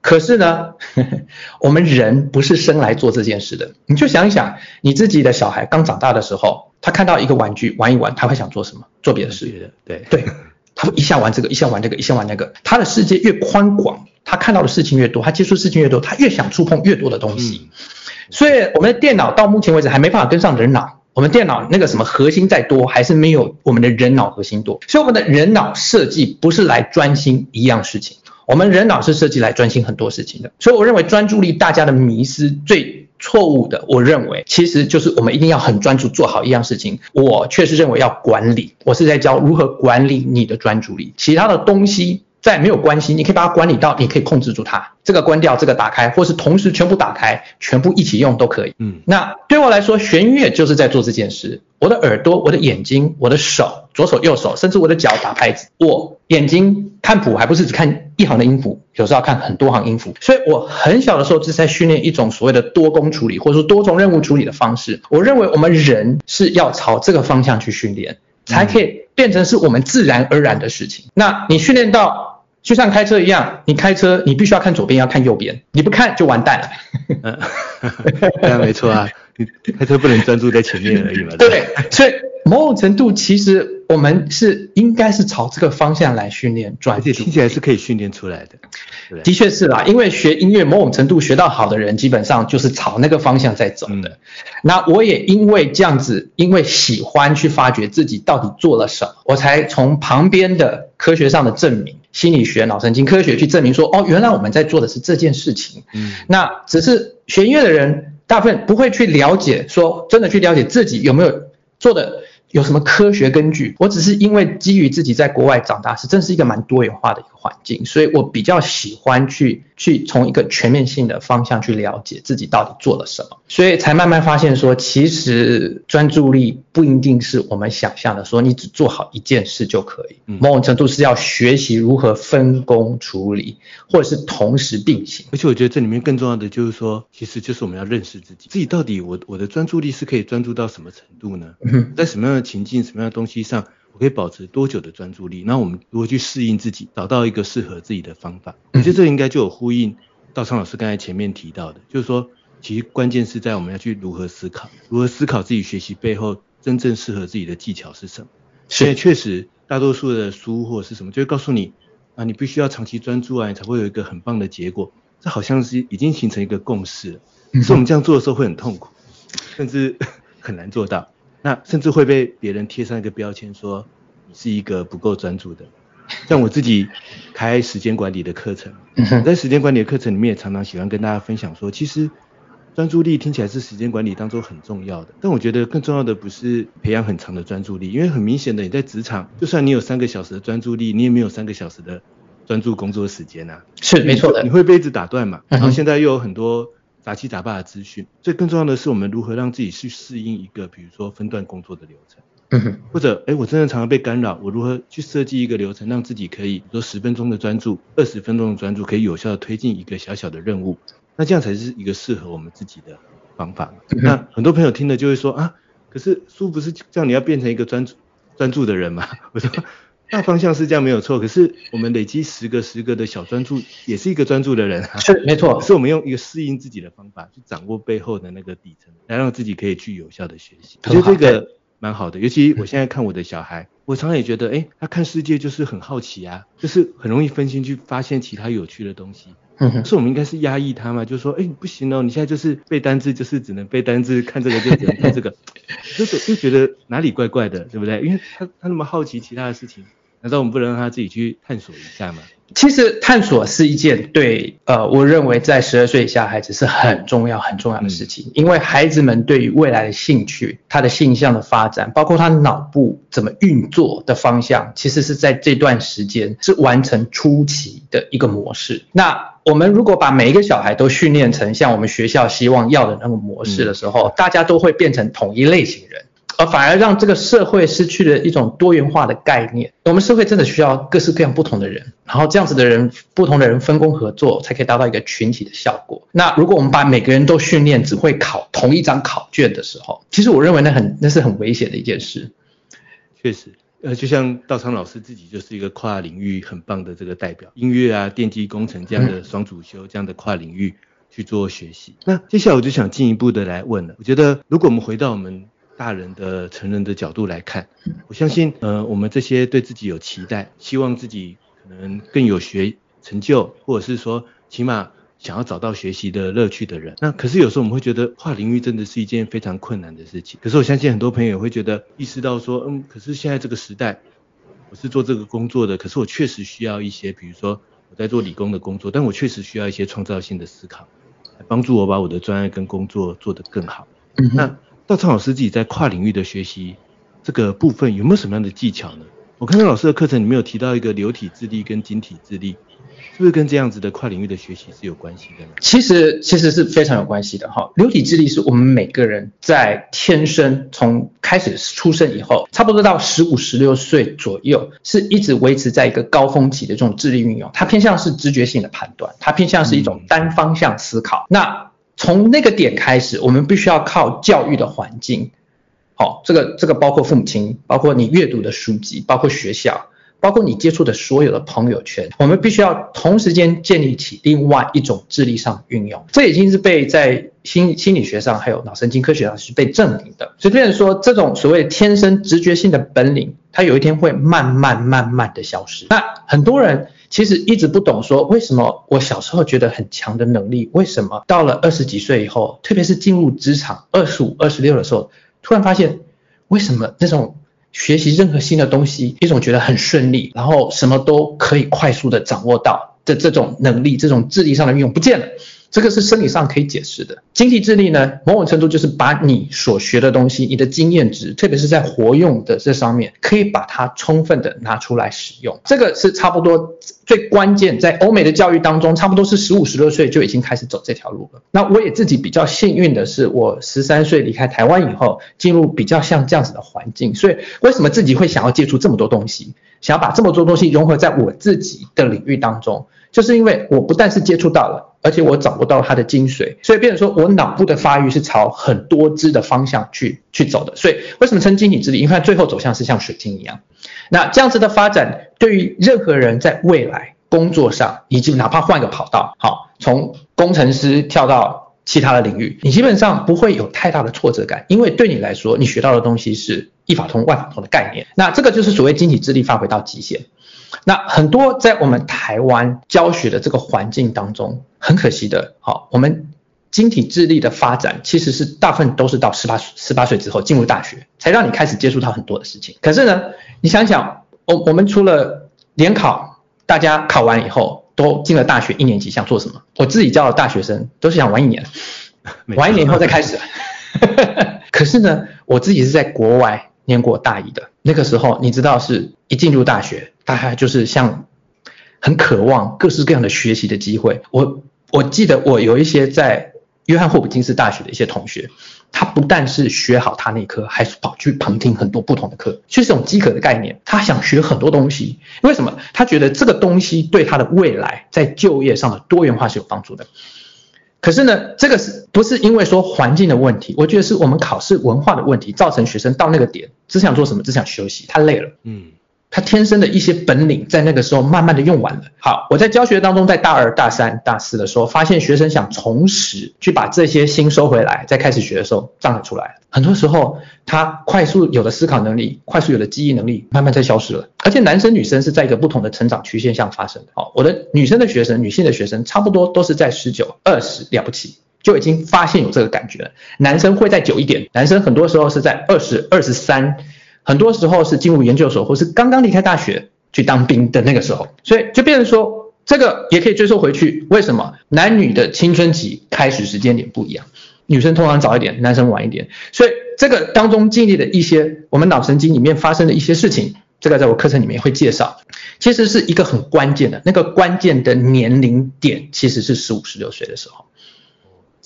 可是呢，呵呵，我们人不是生来做这件事的。你就想一想，你自己的小孩刚长大的时候，他看到一个玩具玩一玩，他会想做什么？做别的事。对对，他会一下玩这个，一下玩这个，一下玩那个。他的世界越宽广，他看到的事情越多，他接触事情越多，他越想触碰越多的东西。嗯所以我们的电脑到目前为止还没办法跟上人脑，我们电脑那个什么核心再多，还是没有我们的人脑核心多。所以我们的人脑设计不是来专心一样事情，我们人脑是设计来专心很多事情的。所以我认为专注力大家的迷失最错误的，我认为其实就是我们一定要很专注做好一样事情。我确实认为要管理，我是在教如何管理你的专注力，其他的东西。在没有关系，你可以把它管理到，你可以控制住它。这个关掉，这个打开，或是同时全部打开，全部一起用都可以。嗯，那对我来说，学音乐就是在做这件事。我的耳朵、我的眼睛、我的手，左手右手，甚至我的脚打拍子。我眼睛看谱还不是只看一行的音符，有时候要看很多行音符。所以我很小的时候就是在训练一种所谓的多工处理，或者说多重任务处理的方式。我认为我们人是要朝这个方向去训练，才可以变成是我们自然而然的事情。那你训练到。就像开车一样，你开车你必须要看左边，要看右边，你不看就完蛋了。嗯，*laughs* 对啊，没错啊，你 *laughs* 开车不能专注在前面而已嘛。对，所以某种程度其实。我们是应该是朝这个方向来训练专注，而且听起来是可以训练出来的。的确是啦，因为学音乐某种程度学到好的人，基本上就是朝那个方向在走的。嗯、那我也因为这样子，因为喜欢去发掘自己到底做了什么，我才从旁边的科学上的证明，心理学、脑神经科学去证明说，哦，原来我们在做的是这件事情。嗯，那只是学音乐的人，大部分不会去了解，说真的去了解自己有没有做的。有什么科学根据？我只是因为基于自己在国外长大，是真是一个蛮多元化的一个环境，所以我比较喜欢去去从一个全面性的方向去了解自己到底做了什么，所以才慢慢发现说，其实专注力不一定是我们想象的，说你只做好一件事就可以。某种程度是要学习如何分工处理，或者是同时并行。而且我觉得这里面更重要的就是说，其实就是我们要认识自己，自己到底我我的专注力是可以专注到什么程度呢？在什么样的情境、什么样的东西上，我可以保持多久的专注力？那我们如何去适应自己，找到一个适合自己的方法？我觉得这应该就有呼应道昌老师刚才前面提到的，就是说，其实关键是在我们要去如何思考，如何思考自己学习背后真正适合自己的技巧是什么？所以确实，大多数的书或者是什么，就会告诉你啊，你必须要长期专注啊，你才会有一个很棒的结果。这好像是已经形成一个共识了，所以我们这样做的时候会很痛苦，甚至 *laughs* 很难做到。那甚至会被别人贴上一个标签，说你是一个不够专注的。像我自己开时间管理的课程，在时间管理的课程里面，也常常喜欢跟大家分享说，其实专注力听起来是时间管理当中很重要的，但我觉得更重要的不是培养很长的专注力，因为很明显的你在职场，就算你有三个小时的专注力，你也没有三个小时的专注工作时间啊。是没错的，你会被一直打断嘛？然后现在又有很多杂七杂八的资讯，所以更重要的是我们如何让自己去适应一个，比如说分段工作的流程。或者，哎，我真的常常被干扰，我如何去设计一个流程，让自己可以，比如说十分钟的专注，二十分钟的专注，可以有效的推进一个小小的任务，那这样才是一个适合我们自己的方法。嗯、那很多朋友听了就会说啊，可是书不是叫你要变成一个专注专注的人吗？*laughs* 我说大方向是这样没有错，可是我们累积十个十个的小专注，也是一个专注的人啊。是没错，是我们用一个适应自己的方法去掌握背后的那个底层，来让自己可以去有效的学习。我觉得这个。蛮好的，尤其我现在看我的小孩，我常常也觉得，哎，他看世界就是很好奇啊，就是很容易分心去发现其他有趣的东西。嗯哼，是我们应该是压抑他嘛，就说，哎，不行哦，你现在就是背单字，就是只能背单字，看这个就只能 *laughs* 看这个，就就觉得哪里怪怪的，对不对？因为他他那么好奇其他的事情，难道我们不能让他自己去探索一下吗？其实探索是一件对，呃，我认为在十二岁以下孩子是很重要很重要的事情，因为孩子们对于未来的兴趣、他的性向的发展，包括他脑部怎么运作的方向，其实是在这段时间是完成初期的一个模式。那我们如果把每一个小孩都训练成像我们学校希望要的那个模式的时候，大家都会变成同一类型人。而反而让这个社会失去了一种多元化的概念。我们社会真的需要各式各样不同的人，然后这样子的人，不同的人分工合作，才可以达到一个群体的效果。那如果我们把每个人都训练只会考同一张考卷的时候，其实我认为那很那是很危险的一件事。确实，呃，就像道昌老师自己就是一个跨领域很棒的这个代表，音乐啊、电机工程这样的双主修这样的跨领域去做学习。那接下来我就想进一步的来问了，我觉得如果我们回到我们。大人的成人的角度来看，我相信，呃，我们这些对自己有期待，希望自己可能更有学成就，或者是说，起码想要找到学习的乐趣的人，那可是有时候我们会觉得跨领域真的是一件非常困难的事情。可是我相信很多朋友也会觉得，意识到说，嗯，可是现在这个时代，我是做这个工作的，可是我确实需要一些，比如说我在做理工的工作，但我确实需要一些创造性的思考，来帮助我把我的专业跟工作做得更好。嗯，那。道昌老师自己在跨领域的学习这个部分有没有什么样的技巧呢？我看到老师的课程里面有提到一个流体智力跟晶体智力，是不是跟这样子的跨领域的学习是有关系的呢？其实其实是非常有关系的哈。流体智力是我们每个人在天生从开始出生以后，差不多到十五、十六岁左右，是一直维持在一个高峰期的这种智力运用。它偏向是直觉性的判断，它偏向是一种单方向思考。嗯、那从那个点开始，我们必须要靠教育的环境，好，这个这个包括父母亲，包括你阅读的书籍，包括学校，包括你接触的所有的朋友圈，我们必须要同时间建立起另外一种智力上运用，这已经是被在心心理学上还有脑神经科学上是被证明的。所以，变成说这种所谓天生直觉性的本领，它有一天会慢慢慢慢的消失。那很多人。其实一直不懂说为什么我小时候觉得很强的能力，为什么到了二十几岁以后，特别是进入职场二十五、二十六的时候，突然发现为什么那种学习任何新的东西，一种觉得很顺利，然后什么都可以快速的掌握到的这种能力，这种智力上的运用不见了。这个是生理上可以解释的。经济智力呢，某种程度就是把你所学的东西，你的经验值，特别是在活用的这上面，可以把它充分的拿出来使用。这个是差不多最关键，在欧美的教育当中，差不多是十五、十六岁就已经开始走这条路了。那我也自己比较幸运的是，我十三岁离开台湾以后，进入比较像这样子的环境。所以为什么自己会想要接触这么多东西，想要把这么多东西融合在我自己的领域当中？就是因为我不但是接触到了，而且我掌握到它的精髓，所以变成说我脑部的发育是朝很多支的方向去去走的。所以为什么称晶体智力？因为它最后走向是像水晶一样。那这样子的发展，对于任何人在未来工作上，以及哪怕换个跑道，好，从工程师跳到其他的领域，你基本上不会有太大的挫折感，因为对你来说，你学到的东西是一法通万法通的概念。那这个就是所谓晶体智力发挥到极限。那很多在我们台湾教学的这个环境当中，很可惜的，好，我们晶体智力的发展其实是大部分都是到十八十八岁之后进入大学，才让你开始接触到很多的事情。可是呢，你想想，我我们除了联考，大家考完以后都进了大学一年级，想做什么？我自己教的大学生都是想玩一年，*laughs* 玩一年以后再开始。*laughs* 可是呢，我自己是在国外念过大一的，那个时候你知道，是一进入大学，大概就是像很渴望各式各样的学习的机会。我我记得我有一些在约翰霍普金斯大学的一些同学，他不但是学好他那科，还是跑去旁听很多不同的课，就是这种饥渴的概念。他想学很多东西，为什么？他觉得这个东西对他的未来在就业上的多元化是有帮助的。可是呢，这个是不是因为说环境的问题？我觉得是我们考试文化的问题，造成学生到那个点只想做什么？只想休息，太累了。嗯。他天生的一些本领在那个时候慢慢的用完了。好，我在教学当中，在大二、大三、大四的时候，发现学生想重拾，去把这些心收回来，再开始学的时候，障碍出来了。很多时候，他快速有了思考能力，快速有了记忆能力，慢慢在消失了。而且男生女生是在一个不同的成长曲线上发生的。好，我的女生的学生，女性的学生，差不多都是在十九、二十了不起，就已经发现有这个感觉了。男生会再久一点，男生很多时候是在二十二十三。很多时候是进入研究所，或是刚刚离开大学去当兵的那个时候，所以就变成说，这个也可以追溯回去。为什么男女的青春期开始时间点不一样？女生通常早一点，男生晚一点。所以这个当中经历的一些我们脑神经里面发生的一些事情，这个在我课程里面会介绍。其实是一个很关键的那个关键的年龄点，其实是十五、十六岁的时候。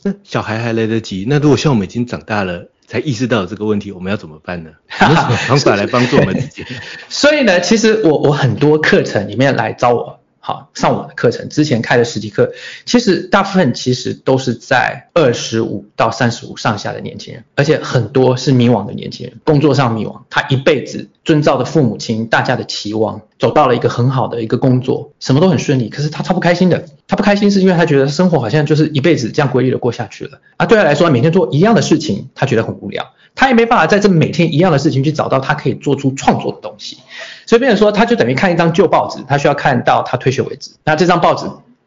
那小孩还来得及，那如果像我们已经长大了？才意识到这个问题，我们要怎么办呢？有什么方法来帮助我们自己？所以呢，其实我我很多课程里面来找我。好，上我的课程之前开的实体课，其实大部分其实都是在二十五到三十五上下的年轻人，而且很多是迷惘的年轻人，工作上迷惘，他一辈子遵照的父母亲大家的期望，走到了一个很好的一个工作，什么都很顺利，可是他超不开心的，他不开心是因为他觉得生活好像就是一辈子这样规律的过下去了，啊，对他来说每天做一样的事情，他觉得很无聊。他也没办法在这每天一样的事情去找到他可以做出创作的东西，所以变成说，他就等于看一张旧报纸，他需要看到他退休为止。那这张报纸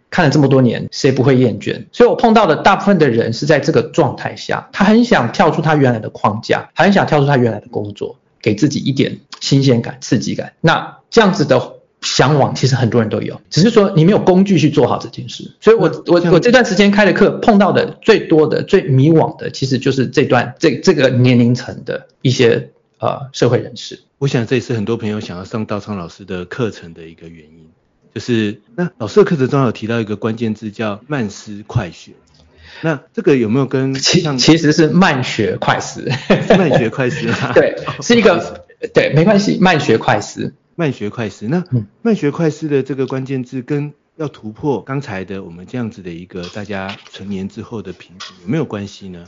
看了这么多年，谁不会厌倦？所以我碰到的大部分的人是在这个状态下，他很想跳出他原来的框架，很想跳出他原来的工作，给自己一点新鲜感、刺激感。那这样子的。向往其实很多人都有，只是说你没有工具去做好这件事。所以我我我这段时间开的课碰到的最多的、最迷惘的，其实就是这段这这个年龄层的一些呃社会人士。我想这也是很多朋友想要上道昌老师的课程的一个原因，就是那老师的课程中有提到一个关键字叫慢思快学，那这个有没有跟其其实是慢学快思，*laughs* 慢学快思 *laughs* 对，是一个对，没关系，慢学快思。慢学快思，那慢学快思的这个关键字跟要突破刚才的我们这样子的一个大家成年之后的瓶颈有没有关系呢？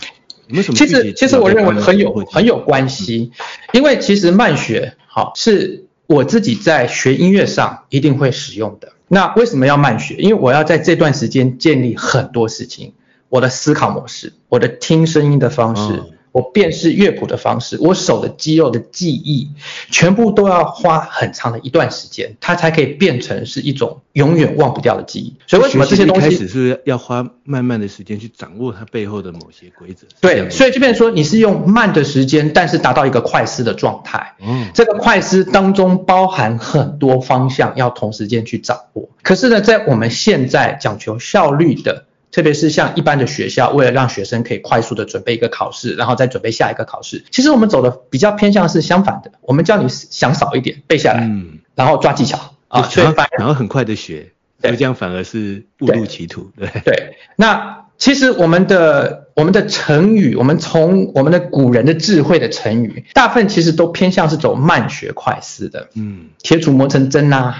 有没有什么？其实其实我认为很有很有关系，因为其实慢学好是我自己在学音乐上一定会使用的。那为什么要慢学？因为我要在这段时间建立很多事情，我的思考模式，我的听声音的方式。哦我辨识乐谱的方式，我手的肌肉的记忆，全部都要花很长的一段时间，它才可以变成是一种永远忘不掉的记忆。所以为什么这些东西开始是要花慢慢的时间去掌握它背后的某些规则？对，所以就变成说你是用慢的时间，但是达到一个快思的状态。嗯，这个快思当中包含很多方向要同时间去掌握。可是呢，在我们现在讲求效率的。特别是像一般的学校，为了让学生可以快速的准备一个考试，然后再准备下一个考试。其实我们走的比较偏向是相反的，我们叫你想少一点，背下来，嗯，然后抓技巧啊，所以反然后很快的学，对，这样反而是误入歧途，对。对，那其实我们的我们的成语，我们从我们的古人的智慧的成语，大部分其实都偏向是走慢学快思的，嗯，铁杵磨成针呐。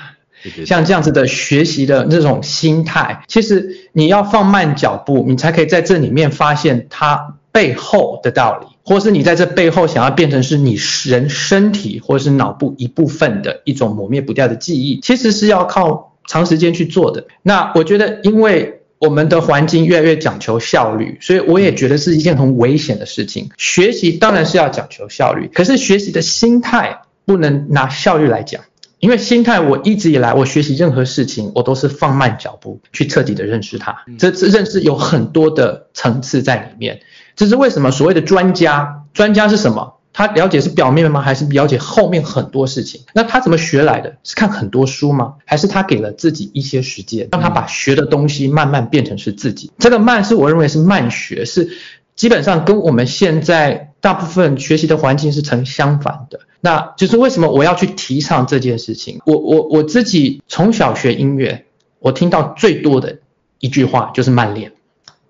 像这样子的学习的那种心态，其实你要放慢脚步，你才可以在这里面发现它背后的道理，或是你在这背后想要变成是你人身体或是脑部一部分的一种抹灭不掉的记忆，其实是要靠长时间去做的。那我觉得，因为我们的环境越来越讲求效率，所以我也觉得是一件很危险的事情。学习当然是要讲求效率，可是学习的心态不能拿效率来讲。因为心态，我一直以来我学习任何事情，我都是放慢脚步去彻底的认识它。这这认识有很多的层次在里面。这是为什么所谓的专家，专家是什么？他了解是表面吗？还是了解后面很多事情？那他怎么学来的？是看很多书吗？还是他给了自己一些时间，让他把学的东西慢慢变成是自己？这个慢是我认为是慢学，是基本上跟我们现在大部分学习的环境是成相反的。那就是为什么我要去提倡这件事情？我我我自己从小学音乐，我听到最多的一句话就是慢练。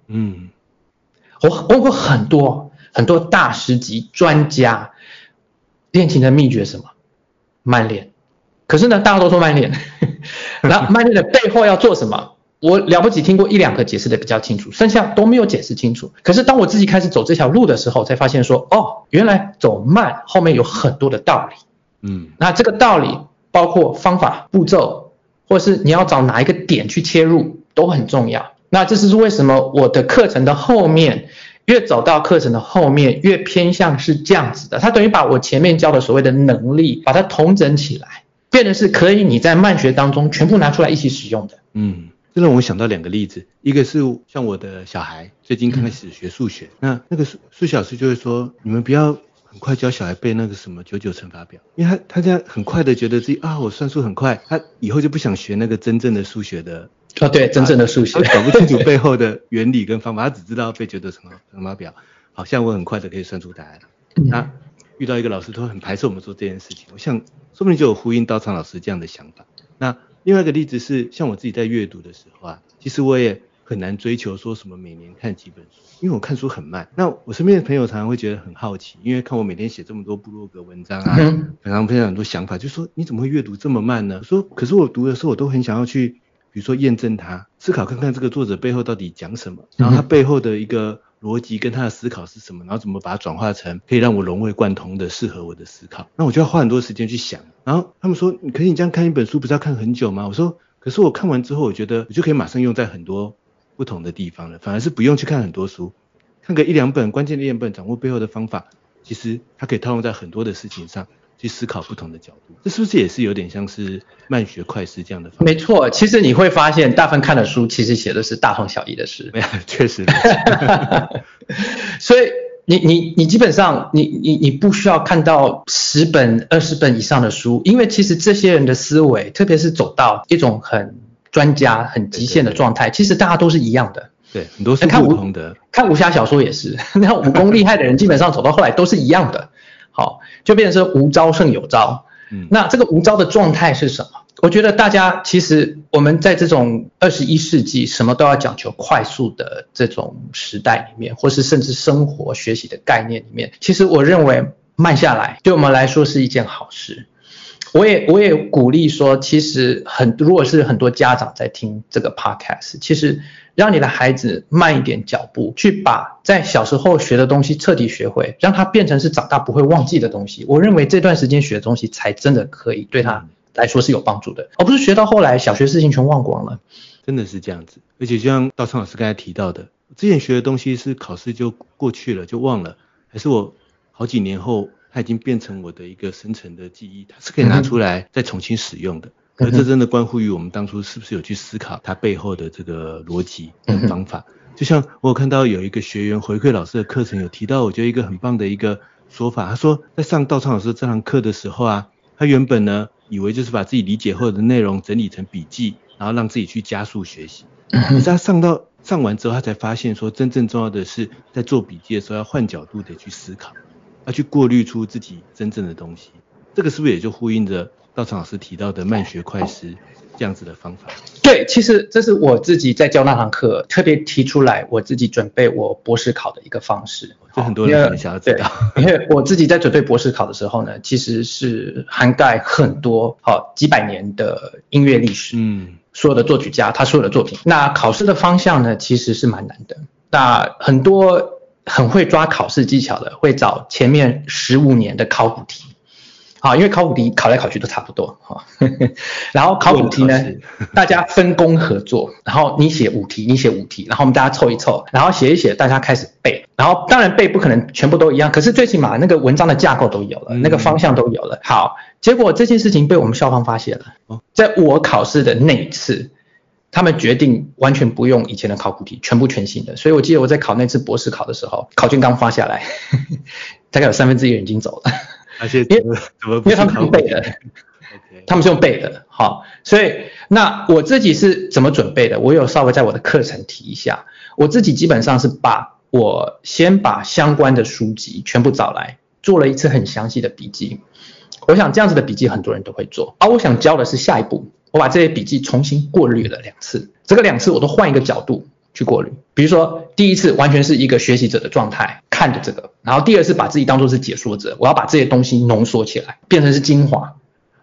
嗯，我问过很多。很多大师级专家练琴的秘诀是什么？慢练。可是呢，大家都说慢练，然后慢练的背后要做什么？我了不起听过一两个解释的比较清楚，剩下都没有解释清楚。可是当我自己开始走这条路的时候，才发现说，哦，原来走慢后面有很多的道理。嗯，那这个道理包括方法、步骤，或是你要找哪一个点去切入，都很重要。那这是为什么我的课程的后面。越走到课程的后面，越偏向是这样子的。它等于把我前面教的所谓的能力，把它统整起来，变得是可以你在慢学当中全部拿出来一起使用的。嗯，这让我想到两个例子，一个是像我的小孩最近开始学数学，嗯、那那个数数学老师就会说，你们不要很快教小孩背那个什么九九乘法表，因为他他这样很快的觉得自己啊，我算数很快，他以后就不想学那个真正的数学的。啊，对，真正的数学，搞不清楚背后的原理跟方法，他只知道背九九乘法乘法表，好像我很快的可以算出答案。那遇到一个老师，他会很排斥我们做这件事情，我想说不定就有呼应道昌老师这样的想法。那另外一个例子是，像我自己在阅读的时候啊，其实我也很难追求说什么每年看几本书，因为我看书很慢。那我身边的朋友常常会觉得很好奇，因为看我每天写这么多部落格文章啊，常常分享很多想法，就说你怎么会阅读这么慢呢？说可是我读的时候，我都很想要去。比如说验证它，思考看看这个作者背后到底讲什么，然后他背后的一个逻辑跟他的思考是什么，然后怎么把它转化成可以让我融会贯通的适合我的思考。那我就要花很多时间去想。然后他们说，可是你这样看一本书不是要看很久吗？我说，可是我看完之后，我觉得我就可以马上用在很多不同的地方了，反而是不用去看很多书，看个一两本关键的一两本，掌握背后的方法，其实它可以套用在很多的事情上。去思考不同的角度，这是不是也是有点像是慢学快思这样的方法？没错，其实你会发现，大部分看的书其实写的是大同小异的事。没有，确实。*laughs* 所以你你你基本上你你你不需要看到十本二十本以上的书，因为其实这些人的思维，特别是走到一种很专家、很极限的状态，其实大家都是一样的。对，很多是不同的。看武侠小说也是，*laughs* 那武功厉害的人，基本上走到后来都是一样的。好，就变成是无招胜有招。嗯，那这个无招的状态是什么？我觉得大家其实我们在这种二十一世纪，什么都要讲求快速的这种时代里面，或是甚至生活学习的概念里面，其实我认为慢下来对我们来说是一件好事。我也我也鼓励说，其实很如果是很多家长在听这个 podcast，其实。让你的孩子慢一点脚步，去把在小时候学的东西彻底学会，让他变成是长大不会忘记的东西。我认为这段时间学的东西才真的可以对他来说是有帮助的，而不是学到后来小学事情全忘光了。真的是这样子，而且就像道昌老师刚才提到的，之前学的东西是考试就过去了就忘了，还是我好几年后它已经变成我的一个深层的记忆，它是可以拿出来再重新使用的。嗯而这真的关乎于我们当初是不是有去思考它背后的这个逻辑跟方法。就像我有看到有一个学员回馈老师的课程有提到，我觉得一个很棒的一个说法。他说在上道昌老师这堂课的时候啊，他原本呢以为就是把自己理解后的内容整理成笔记，然后让自己去加速学习。可是他上到上完之后，他才发现说真正重要的是在做笔记的时候要换角度的去思考，要去过滤出自己真正的东西。这个是不是也就呼应着？道昌老师提到的慢学快思这样子的方法，对，其实这是我自己在教那堂课特别提出来，我自己准备我博士考的一个方式。就很多人很想要知道，因为我自己在准备博士考的时候呢，其实是涵盖很多好几百年的音乐历史，嗯，所有的作曲家他所有的作品。那考试的方向呢，其实是蛮难的。那很多很会抓考试技巧的，会找前面十五年的考古题。啊，因为考古题考来考去都差不多哈，然后考古题呢，大家分工合作，然后你写五题，你写五题，然后我们大家凑一凑，然后写一写，大家开始背，然后当然背不可能全部都一样，可是最起码那个文章的架构都有了，那个方向都有了。好，结果这件事情被我们校方发现了，在我考试的那一次。他们决定完全不用以前的考古题，全部全新的。所以我记得我在考那次博士考的时候，考卷刚发下来，*laughs* 大概有三分之一人已经走了。而且因为因为他们用背的.他们是用背的，好，所以那我自己是怎么准备的？我有稍微在我的课程提一下，我自己基本上是把我先把相关的书籍全部找来，做了一次很详细的笔记。我想这样子的笔记很多人都会做，而我想教的是下一步，我把这些笔记重新过滤了两次，这个两次我都换一个角度去过滤，比如说第一次完全是一个学习者的状态。看着这个，然后第二次把自己当作是解说者，我要把这些东西浓缩起来，变成是精华。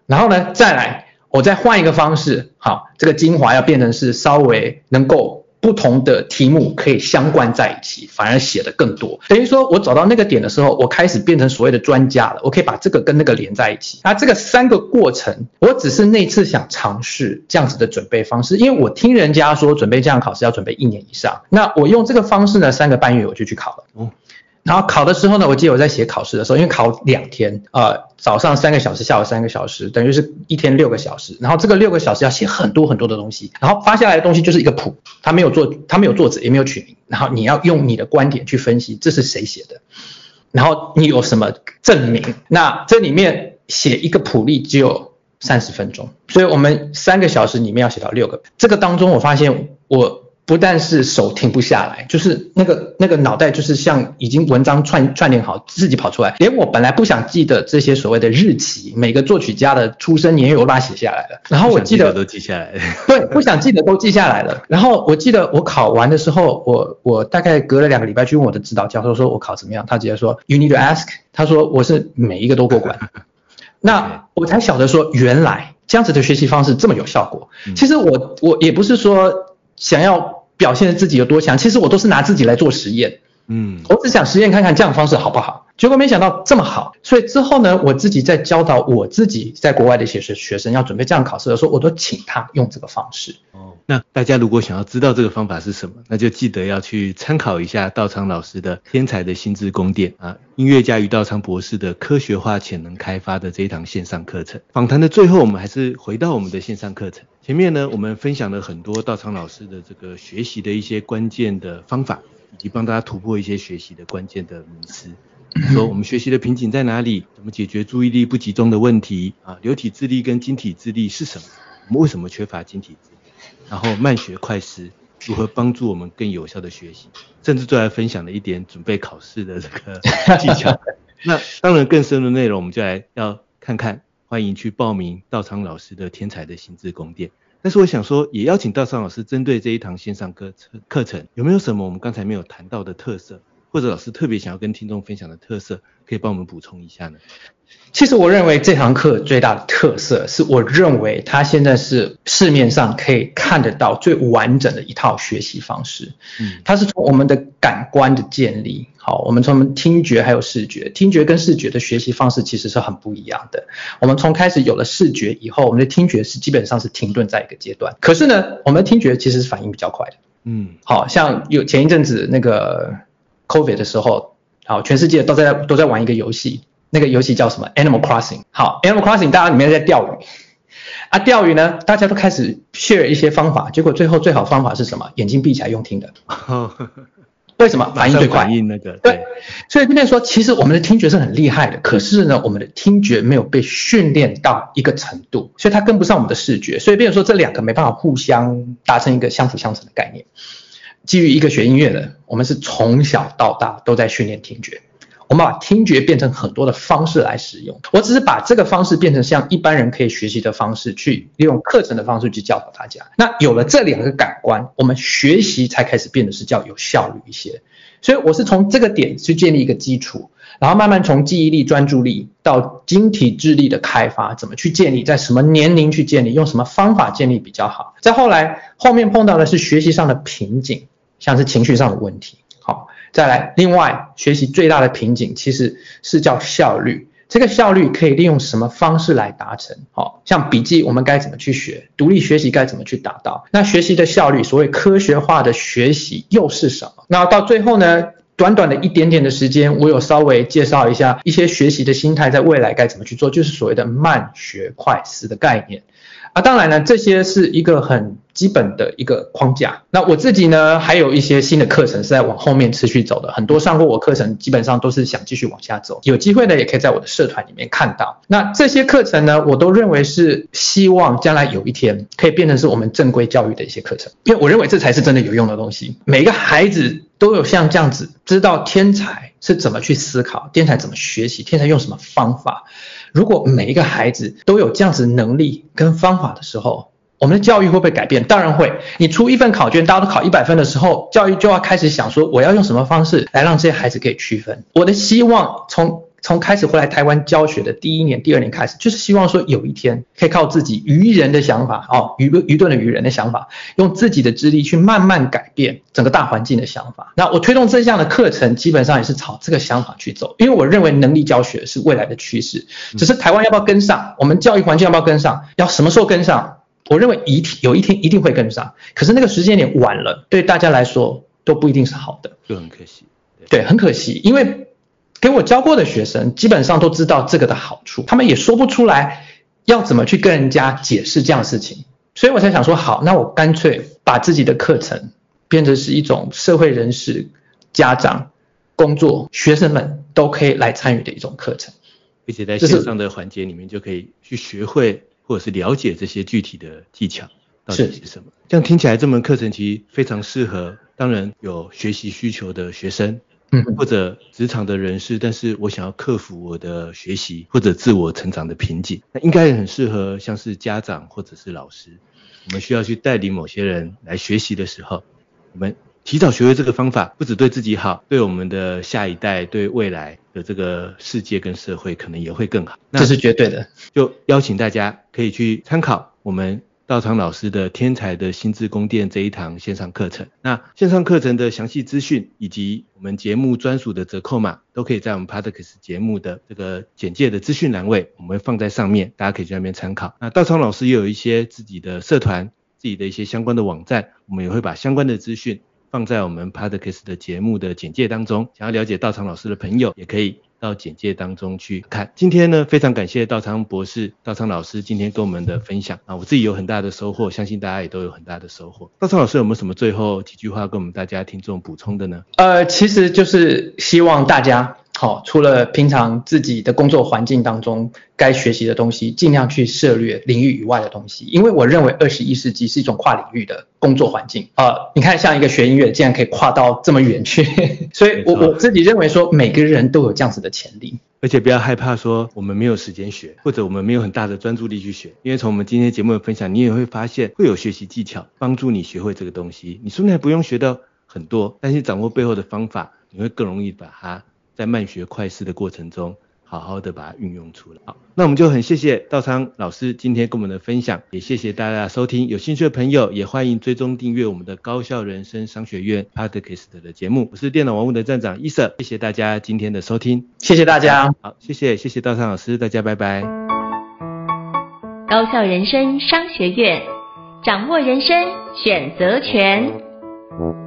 然后呢，再来，我再换一个方式，好，这个精华要变成是稍微能够。不同的题目可以相关在一起，反而写得更多。等于说，我找到那个点的时候，我开始变成所谓的专家了。我可以把这个跟那个连在一起。那这个三个过程，我只是那次想尝试这样子的准备方式，因为我听人家说准备这样考试要准备一年以上。那我用这个方式呢，三个半月我就去考了。嗯。然后考的时候呢，我记得我在写考试的时候，因为考两天，呃，早上三个小时，下午三个小时，等于是一天六个小时。然后这个六个小时要写很多很多的东西，然后发下来的东西就是一个谱，他没有做，他没有作者，也没有取名。然后你要用你的观点去分析这是谁写的，然后你有什么证明？那这里面写一个谱例只有三十分钟，所以我们三个小时里面要写到六个。这个当中我发现我。不但是手停不下来，就是那个那个脑袋就是像已经文章串串联好自己跑出来，连我本来不想记得这些所谓的日期，每个作曲家的出生年月我都把它写下来了。然后我记得，记得都记下来了。对，不想记得都记下来了。然后我记得我考完的时候，我我大概隔了两个礼拜去问我的指导教授说我考怎么样，他直接说 You need to ask。他说我是每一个都过关。*laughs* 那我才晓得说原来这样子的学习方式这么有效果。其实我我也不是说。想要表现自己有多强，其实我都是拿自己来做实验。嗯，我只想实验看看这样的方式好不好，结果没想到这么好。所以之后呢，我自己在教导我自己在国外的一些学学生要准备这样考试的时候，我都请他用这个方式。哦，那大家如果想要知道这个方法是什么，那就记得要去参考一下道昌老师的《天才的心智宫殿》啊，音乐家于道昌博士的科学化潜能开发的这一堂线上课程。访谈的最后，我们还是回到我们的线上课程。前面呢，我们分享了很多道昌老师的这个学习的一些关键的方法，以及帮大家突破一些学习的关键的迷思。说我们学习的瓶颈在哪里？怎么解决注意力不集中的问题？啊，流体智力跟晶体智力是什么？我们为什么缺乏晶体智力？然后慢学快思如何帮助我们更有效的学习？甚至最后分享了一点准备考试的这个技巧。*laughs* 那当然更深的内容，我们就来要看看。欢迎去报名道昌老师的天才的心智宫殿。但是我想说，也邀请道昌老师针对这一堂线上课课程，有没有什么我们刚才没有谈到的特色，或者老师特别想要跟听众分享的特色，可以帮我们补充一下呢？其实我认为这堂课最大的特色是，我认为它现在是市面上可以看得到最完整的一套学习方式。嗯，它是从我们的感官的建立，好，我们从听觉还有视觉，听觉跟视觉的学习方式其实是很不一样的。我们从开始有了视觉以后，我们的听觉是基本上是停顿在一个阶段。可是呢，我们的听觉其实是反应比较快的。嗯，好像有前一阵子那个 COVID 的时候，好，全世界都在都在玩一个游戏。那个游戏叫什么？Animal Crossing。好，Animal Crossing，大家里面在钓鱼啊，钓鱼呢，大家都开始 share 一些方法，结果最后最好方法是什么？眼睛闭起来用听的。为什么？反应最快。反应那个。对。所以这边说，其实我们的听觉是很厉害的，可是呢，我们的听觉没有被训练到一个程度，所以它跟不上我们的视觉。所以，变成说这两个没办法互相达成一个相辅相成的概念。基于一个学音乐的，我们是从小到大都在训练听觉。我们把听觉变成很多的方式来使用，我只是把这个方式变成像一般人可以学习的方式，去利用课程的方式去教导大家。那有了这两个感官，我们学习才开始变得是较有效率一些。所以我是从这个点去建立一个基础，然后慢慢从记忆力、专注力到晶体智力的开发，怎么去建立，在什么年龄去建立，用什么方法建立比较好。再后来后面碰到的是学习上的瓶颈，像是情绪上的问题。好。再来，另外学习最大的瓶颈其实是叫效率。这个效率可以利用什么方式来达成？好，像笔记我们该怎么去学？独立学习该怎么去达到？那学习的效率，所谓科学化的学习又是什么？那到最后呢，短短的一点点的时间，我有稍微介绍一下一些学习的心态，在未来该怎么去做，就是所谓的慢学快思的概念。啊，当然呢，这些是一个很基本的一个框架。那我自己呢，还有一些新的课程是在往后面持续走的。很多上过我课程，基本上都是想继续往下走。有机会呢，也可以在我的社团里面看到。那这些课程呢，我都认为是希望将来有一天可以变成是我们正规教育的一些课程，因为我认为这才是真的有用的东西。每一个孩子都有像这样子，知道天才是怎么去思考，天才怎么学习，天才用什么方法。如果每一个孩子都有这样子能力跟方法的时候，我们的教育会不会改变？当然会。你出一份考卷，大家都考一百分的时候，教育就要开始想说，我要用什么方式来让这些孩子可以区分。我的希望从从开始回来台湾教学的第一年、第二年开始，就是希望说有一天可以靠自己愚人的想法，哦，愚愚钝的愚人的想法，用自己的智力去慢慢改变整个大环境的想法。那我推动这项的课程，基本上也是朝这个想法去走，因为我认为能力教学是未来的趋势，只是台湾要不要跟上，我们教育环境要不要跟上，要什么时候跟上？我认为一有一天一定会跟上，可是那个时间点晚了，对大家来说都不一定是好的，就很可惜。对，对，很可惜，因为给我教过的学生基本上都知道这个的好处，他们也说不出来要怎么去跟人家解释这样的事情，所以我才想说，好，那我干脆把自己的课程变成是一种社会人士、家长、工作、学生们都可以来参与的一种课程，并且在线上的环节里面就可以去学会。或者是了解这些具体的技巧到底是什么？这样听起来，这门课程其实非常适合，当然有学习需求的学生，嗯，或者职场的人士，但是我想要克服我的学习或者自我成长的瓶颈，那应该也很适合像是家长或者是老师，我们需要去带领某些人来学习的时候，我们。提早学会这个方法，不只对自己好，对我们的下一代，对未来的这个世界跟社会，可能也会更好。这是绝对的。就邀请大家可以去参考我们道昌老师的《天才的心智宫殿》这一堂线上课程。那线上课程的详细资讯以及我们节目专属的折扣码，都可以在我们 Podcast 节目的这个简介的资讯栏位，我们会放在上面，大家可以去那边参考。那道昌老师也有一些自己的社团，自己的一些相关的网站，我们也会把相关的资讯。放在我们 Podcast 的节目的简介当中，想要了解道昌老师的朋友，也可以到简介当中去看。今天呢，非常感谢道昌博士、道昌老师今天跟我们的分享啊，我自己有很大的收获，相信大家也都有很大的收获。道昌老师有没有什么最后几句话跟我们大家听众补充的呢？呃，其实就是希望大家。好，除了平常自己的工作环境当中该学习的东西，尽量去涉略领域以外的东西，因为我认为二十一世纪是一种跨领域的工作环境。呃，你看，像一个学音乐，竟然可以跨到这么远去，*laughs* 所以我我自己认为说，每个人都有这样子的潜力，而且不要害怕说我们没有时间学，或者我们没有很大的专注力去学，因为从我们今天节目的分享，你也会发现会有学习技巧帮助你学会这个东西。你说不定还不用学到很多，但是掌握背后的方法，你会更容易把它。在慢学快思的过程中，好好的把它运用出来。好，那我们就很谢谢道昌老师今天跟我们的分享，也谢谢大家的收听。有兴趣的朋友也欢迎追踪订阅我们的高校人生商学院 Podcast 的节目。我是电脑玩物的站长伊瑟，谢谢大家今天的收听，谢谢大家。好，谢谢谢谢道昌老师，大家拜拜。高校人生商学院，掌握人生选择权。